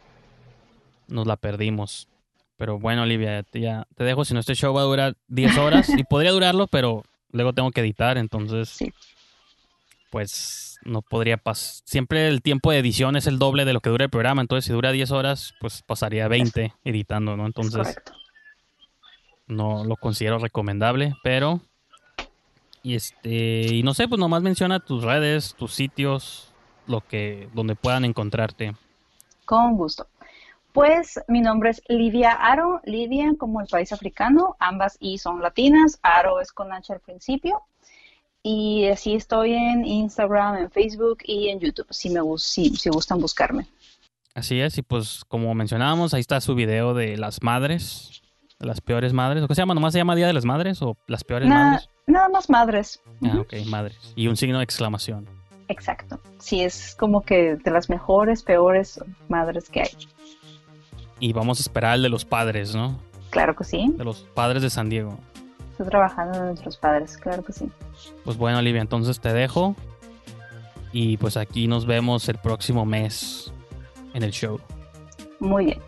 Speaker 2: nos la perdimos. Pero bueno, Olivia, ya te dejo, si no este show va a durar 10 horas y podría durarlo, pero luego tengo que editar, entonces
Speaker 3: Sí.
Speaker 2: Pues no podría pasar. Siempre el tiempo de edición es el doble de lo que dura el programa, entonces si dura 10 horas, pues pasaría 20 editando, ¿no?
Speaker 3: Es
Speaker 2: Entonces no lo considero recomendable, pero y este y no sé, pues nomás menciona tus redes, tus sitios, lo que donde puedan encontrarte.
Speaker 3: Con gusto. Pues mi nombre es Lidia Aro, Lidia como el país africano, ambas y son latinas, Aro es con H al principio. Y así estoy en Instagram, en Facebook y en YouTube, si me si, si gustan buscarme.
Speaker 2: Así es, y pues como mencionábamos, ahí está su video de las madres, de las peores madres, ¿o qué se llama? ¿Nomás se llama Día de las Madres o las peores
Speaker 3: Na-
Speaker 2: madres?
Speaker 3: nada más madres.
Speaker 2: Ah, ok, madres. Y un signo de exclamación.
Speaker 3: Exacto. Sí, es como que de las mejores, peores madres que hay.
Speaker 2: Y vamos a esperar el de los padres, ¿no?
Speaker 3: Claro que sí.
Speaker 2: De los padres de San Diego.
Speaker 3: Estoy trabajando en nuestros padres, claro que sí.
Speaker 2: Pues bueno, Olivia, entonces te dejo. Y pues aquí nos vemos el próximo mes en el show.
Speaker 3: Muy bien.